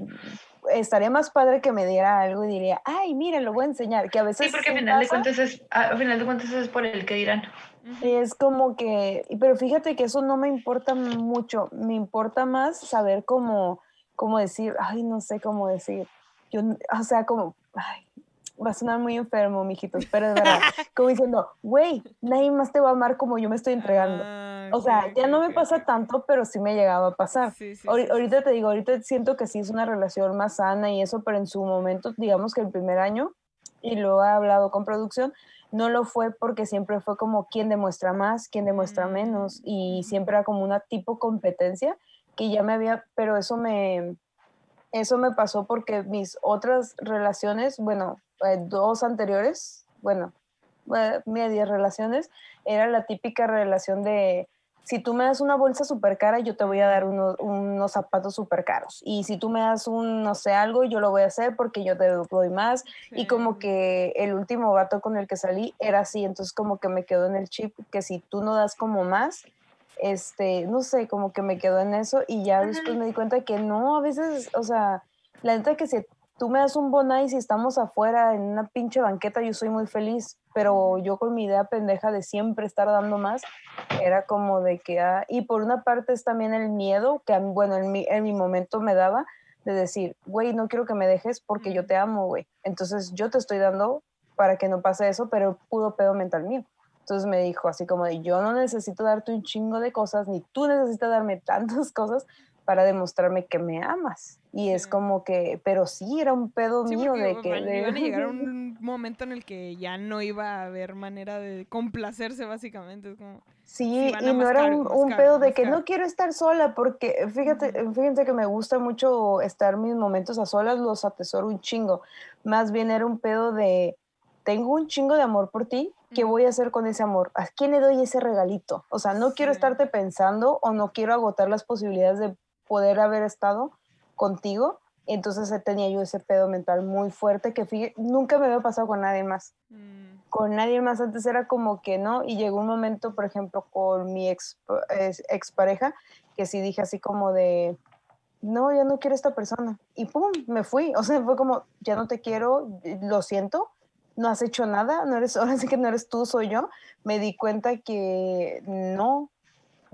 estaría más padre que me diera algo y diría, ay, mira, lo voy a enseñar, que a veces Sí, porque al final de cuentas es, final de cuentas es por el que dirán. y es como que, y- pero fíjate que eso no me importa mucho, me importa más saber cómo, cómo decir, ay, no sé cómo decir, yo, o sea, como, ay, va a sonar muy enfermo, mijitos, pero es verdad, como diciendo, güey, nadie más te va a amar como yo me estoy entregando. Ah, O sea, ya no me pasa tanto, pero sí me llegaba a pasar. Sí, sí, Ahori- sí, ahorita te digo, ahorita siento que sí es una relación más sana y eso, pero en su momento, digamos que el primer año, y lo he hablado con producción, no lo fue porque siempre fue como quién demuestra más, quién demuestra menos, y Mm, siempre era como una tipo competencia que ya me había, pero eso me, eso me pasó porque mis otras relaciones, bueno, eh, dos anteriores, bueno, eh, medias relaciones, era la típica relación de si tú me das una bolsa súper cara, yo te voy a dar unos, unos zapatos súper caros. Y si tú me das un, no sé, algo, yo lo voy a hacer porque yo te doy más. Y como Sí. que el último vato con el que salí era así, entonces como que me quedó en el chip que si tú no das como más, este, no sé, como que me quedó en eso y ya después me di cuenta que no, a veces, o sea, la neta que si tú me das un bonai y estamos afuera en una pinche banqueta, yo soy muy feliz, pero yo con mi idea pendeja de siempre estar dando más, era como de que, ah, y por una parte es también el miedo que, bueno, en mi, en mi momento me daba de decir, güey, no quiero que me dejes porque yo te amo, güey. Entonces yo te estoy dando para que no pase eso, pero pudo pedo mental mío. Entonces me dijo así como de, yo no necesito darte un chingo de cosas, ni tú necesitas darme (laughs) tantas cosas para demostrarme que me amas. Y es como que, pero sí, era un pedo Sí, mío de que... de- iban a llegar a (laughs) un momento en el que ya no iba a haber manera de complacerse, básicamente. Es como, Sí, y no era mascar- un, un mascar- pedo de que no quiero estar sola, porque fíjate, fíjense que me gusta mucho estar mis momentos a solas, los atesoro un chingo. Más bien era un pedo de, tengo un chingo de amor por ti, ¿qué voy a hacer con ese amor? ¿A quién le doy ese regalito? O sea, no quiero Sí. estarte pensando o no quiero agotar las posibilidades de poder haber estado contigo. Entonces eh, tenía yo ese pedo mental muy fuerte que fí- nunca me había pasado con nadie más. Mm, Con nadie más antes era como que no. Y llegó un momento, por ejemplo, con mi ex, ex expareja, que sí dije así como de, no, ya no quiero esta persona. Y pum, me fui. O sea, fue como, ya no te quiero, lo siento, no has hecho nada, no eres, (laughs) ahora sí que no eres tú, soy yo. Me di cuenta que no,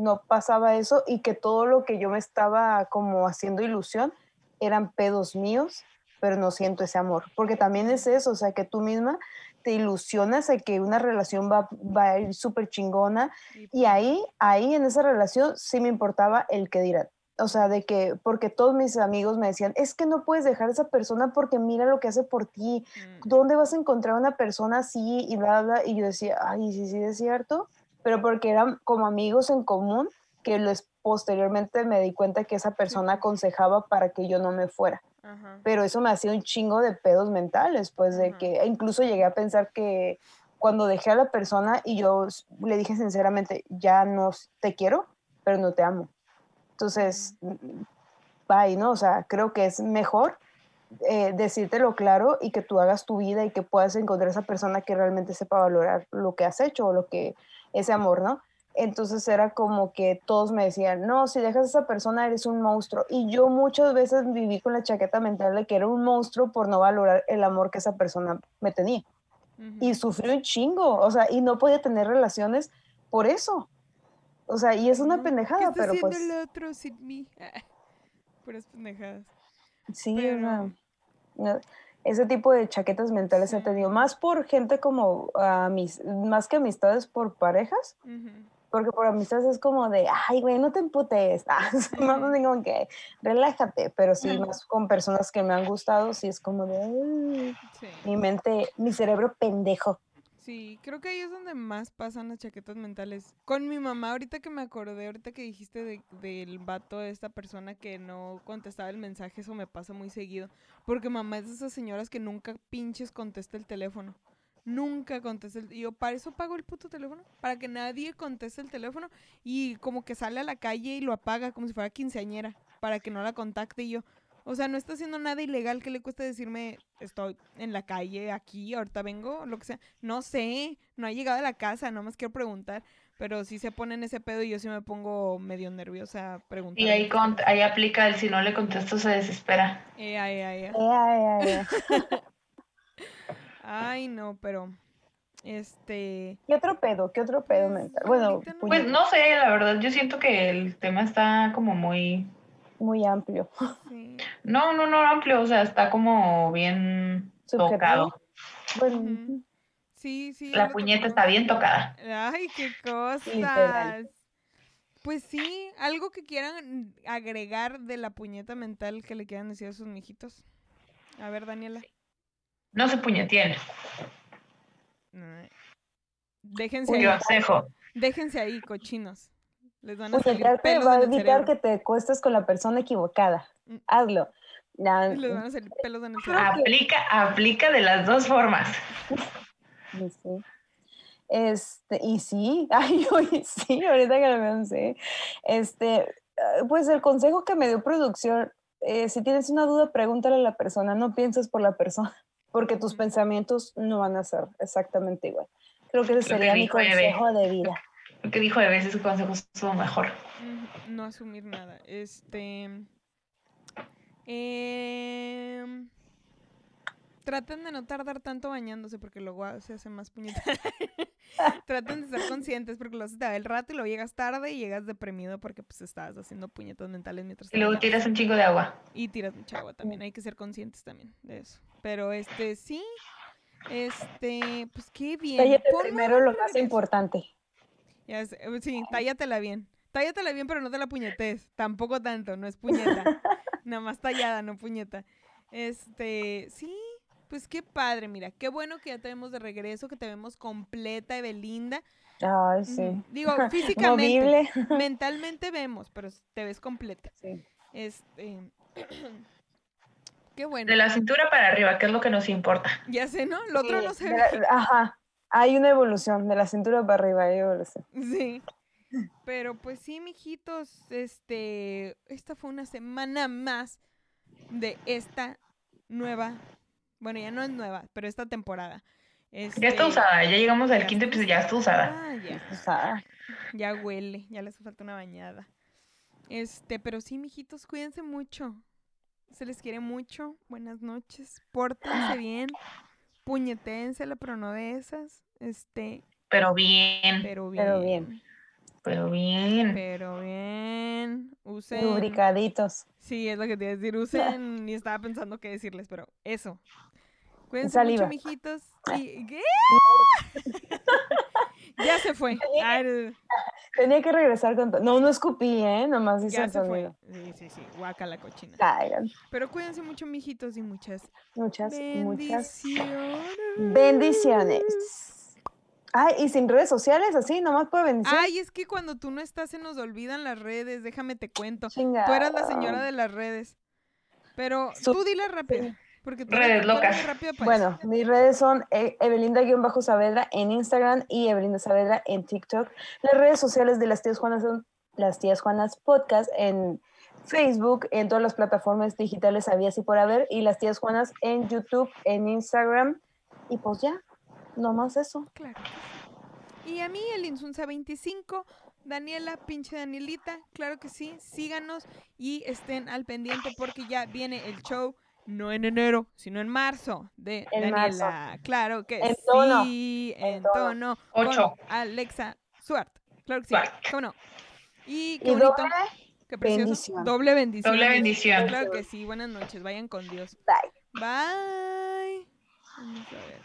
no pasaba eso y que todo lo que yo me estaba como haciendo ilusión eran pedos míos, pero no siento ese amor. Porque también es eso, o sea, que tú misma te ilusionas de que una relación va, va a ir súper chingona y ahí, ahí en esa relación sí me importaba el que dirán. O sea, de que, porque todos mis amigos me decían, es que no puedes dejar a esa persona porque mira lo que hace por ti, mm, ¿dónde vas a encontrar una persona así y bla, bla? Y yo decía, ay, sí, sí, es cierto, pero porque eran como amigos en común que les posteriormente me di cuenta que esa persona aconsejaba para que yo no me fuera. Ajá. Pero eso me hacía un chingo de pedos mentales, pues de Ajá. que e incluso llegué a pensar que cuando dejé a la persona y yo le dije sinceramente, ya no te quiero, pero no te amo. Entonces, mm, bye, ¿no? O sea, creo que es mejor eh, decírtelo claro y que tú hagas tu vida y que puedas encontrar esa persona que realmente sepa valorar lo que has hecho o lo que, ese amor, ¿no? Entonces era como que todos me decían, no, si dejas a esa persona eres un monstruo. Y yo muchas veces viví con la chaqueta mental de que era un monstruo por no valorar el amor que esa persona me tenía. Y sufrí un chingo, o sea, y no podía tener relaciones por eso. O sea, y es una pendejada, ¿Qué está pero haciendo pues el otro sin mí? (laughs) Puras pendejadas. sí, pero- no, ese tipo de chaquetas mentales he tenido, más por gente como a mis, más que amistades por parejas, porque por amistades es como de, ay, güey, no te emputes, (laughs) ah, o sea, no, digo que relájate, pero sí, más con personas que me han gustado, sí es como de, mi mente, mi cerebro pendejo. Sí, creo que ahí es donde más pasan las chaquetas mentales. Con mi mamá, ahorita que me acordé, ahorita que dijiste de- del vato de esta persona que no contestaba el mensaje, eso me pasa muy seguido. Porque mamá es de esas señoras que nunca pinches contesta el teléfono. Nunca contesta el... Y yo, para eso pago el puto teléfono. Para que nadie conteste el teléfono. Y como que sale a la calle y lo apaga como si fuera quinceañera. Para que no la contacte y yo. O sea, no está haciendo nada ilegal que le cueste decirme, estoy en la calle, aquí, ahorita vengo, lo que sea. No sé, no ha llegado a la casa, nomás quiero preguntar. Pero sí se pone en ese pedo y yo sí me pongo medio nerviosa preguntando. Y ahí, con- ahí aplica el si no le contesto se desespera. Eh, ay, ay, ay. Ay, ay, ay. (laughs) Ay, no, pero. Este. ¿Qué otro pedo? ¿Qué otro pedo Pues, mental? Bueno, no. Pues no sé, la verdad, yo siento que el tema está como muy... muy amplio. Sí. (laughs) No, no, no amplio, o sea, está como bien Subjetivo. tocado. Bueno. Sí, sí. La puñeta está bien tocada. Ay, qué cosas. Literal. Pues sí, algo que quieran agregar de la puñeta mental que le quieran decir a sus mijitos. A ver, Daniela. No se puñeteen. Ay. Déjense Un ahí, consejo. déjense ahí, cochinos. Les van a salir puñetarte pelos va a evitar que te acuestes con la persona equivocada. Mm. Hazlo. Ya, Les van a salir pelos en el cerebro. Aplica, aplica de las dos formas. (laughs) y sí. Este, y sí, (laughs) ay, oye, sí, ahorita que lo pensé. Este, ah, pues el consejo que me dio producción, eh, si tienes una duda, pregúntale a la persona, no pienses por la persona, (laughs) porque tus pensamientos no van a ser exactamente igual. Creo que ese sería mi consejo de vida. Lo que dijo de veces su consejo estuvo mejor. Ujú, No asumir nada. Este. em, traten de no tardar tanto bañándose porque luego se hace más puñeta. (laughs) traten de ser conscientes porque lo haces te da el rato y luego llegas tarde y llegas deprimido porque pues estabas haciendo puñetas mentales mientras Y luego tiras un chingo de agua. Y tiras mucha agua también. Hay que ser conscientes también de eso. Pero este, sí. Este, pues qué bien. Primero lo más importante. Ya sé, eh, sí, tállatela bien. Tállatela bien, pero no te la puñetes. Tampoco tanto, no es puñeta. (laughs) Nada más tallada, no puñeta. Este, sí, pues qué padre, mira. Qué bueno que ya te vemos de regreso, que te vemos completa y belinda. Ay, sí. Digo, (laughs) físicamente. Movible. mentalmente vemos, pero te ves completa. Sí. Este. (clears throat) Qué bueno. De la cintura para arriba, que es lo que nos importa. Ya sé, ¿no? Lo otro no se ve. la- Ajá. Hay una evolución, de la cintura para arriba, hay evolución. Sí. Pero pues sí, mijitos, este, esta fue una semana más de esta nueva, bueno, ya no es nueva, pero esta temporada. Ya Este, está usada, ya llegamos al ya quinto episodio, ya está usada. Ah, ya, sea, ya huele, ya le hace falta una bañada. Este, pero sí, mijitos, cuídense mucho. Se les quiere mucho. Buenas noches. Pórtense bien. Puñeténsela, pero no de esas. Este, Pero bien, pero bien. Pero bien. pero bien. Pero bien. Usen. lubricaditos. Sí, es lo que te iba a decir. Usen. Y estaba pensando qué decirles, pero eso. Cuídense Saliva. mucho, mijitos. Y... ¿Qué? (laughs) ya se fue. (laughs) Tenía que regresar con... to- No, no escupí, ¿eh? Nomás hice ya el se fue. sonido. Sí, sí, sí. Guaca la cochina. Caigan. Pero cuídense mucho, mijitos, y muchas Muchas, muchas bendiciones. Ay, y sin redes sociales, así, nomás por bendición. Ay, es que cuando tú no estás se nos olvidan las redes, déjame te cuento. Chingada. Tú eras la señora de las redes. Pero Su- tú dile rápido. Porque tú Redes locas. para Bueno, mis redes son e- Evelinda-Saavedra en Instagram y Evelinda Saavedra en TikTok. Las redes sociales de las tías Juanas son las tías Juanas Podcast en Facebook, en todas las plataformas digitales había y por haber, y las tías Juanas en YouTube, en Instagram. Y pues ya, nomás eso. Claro. Y a mí el Insunza 25, Daniela, pinche Danielita, claro que sí, síganos y estén al pendiente porque ya viene el show, no en enero, sino en marzo de En marzo. Daniela. Claro que En tono, sí, en, en tono. Ocho. con Alexa Suart. Claro que sí, Suart. cómo no. Y qué Y bonito, doble, qué precioso. bendición. Doble bendición. Doble bendición. Claro que sí, buenas noches, vayan con Dios. bye. Bye. Vamos a ver.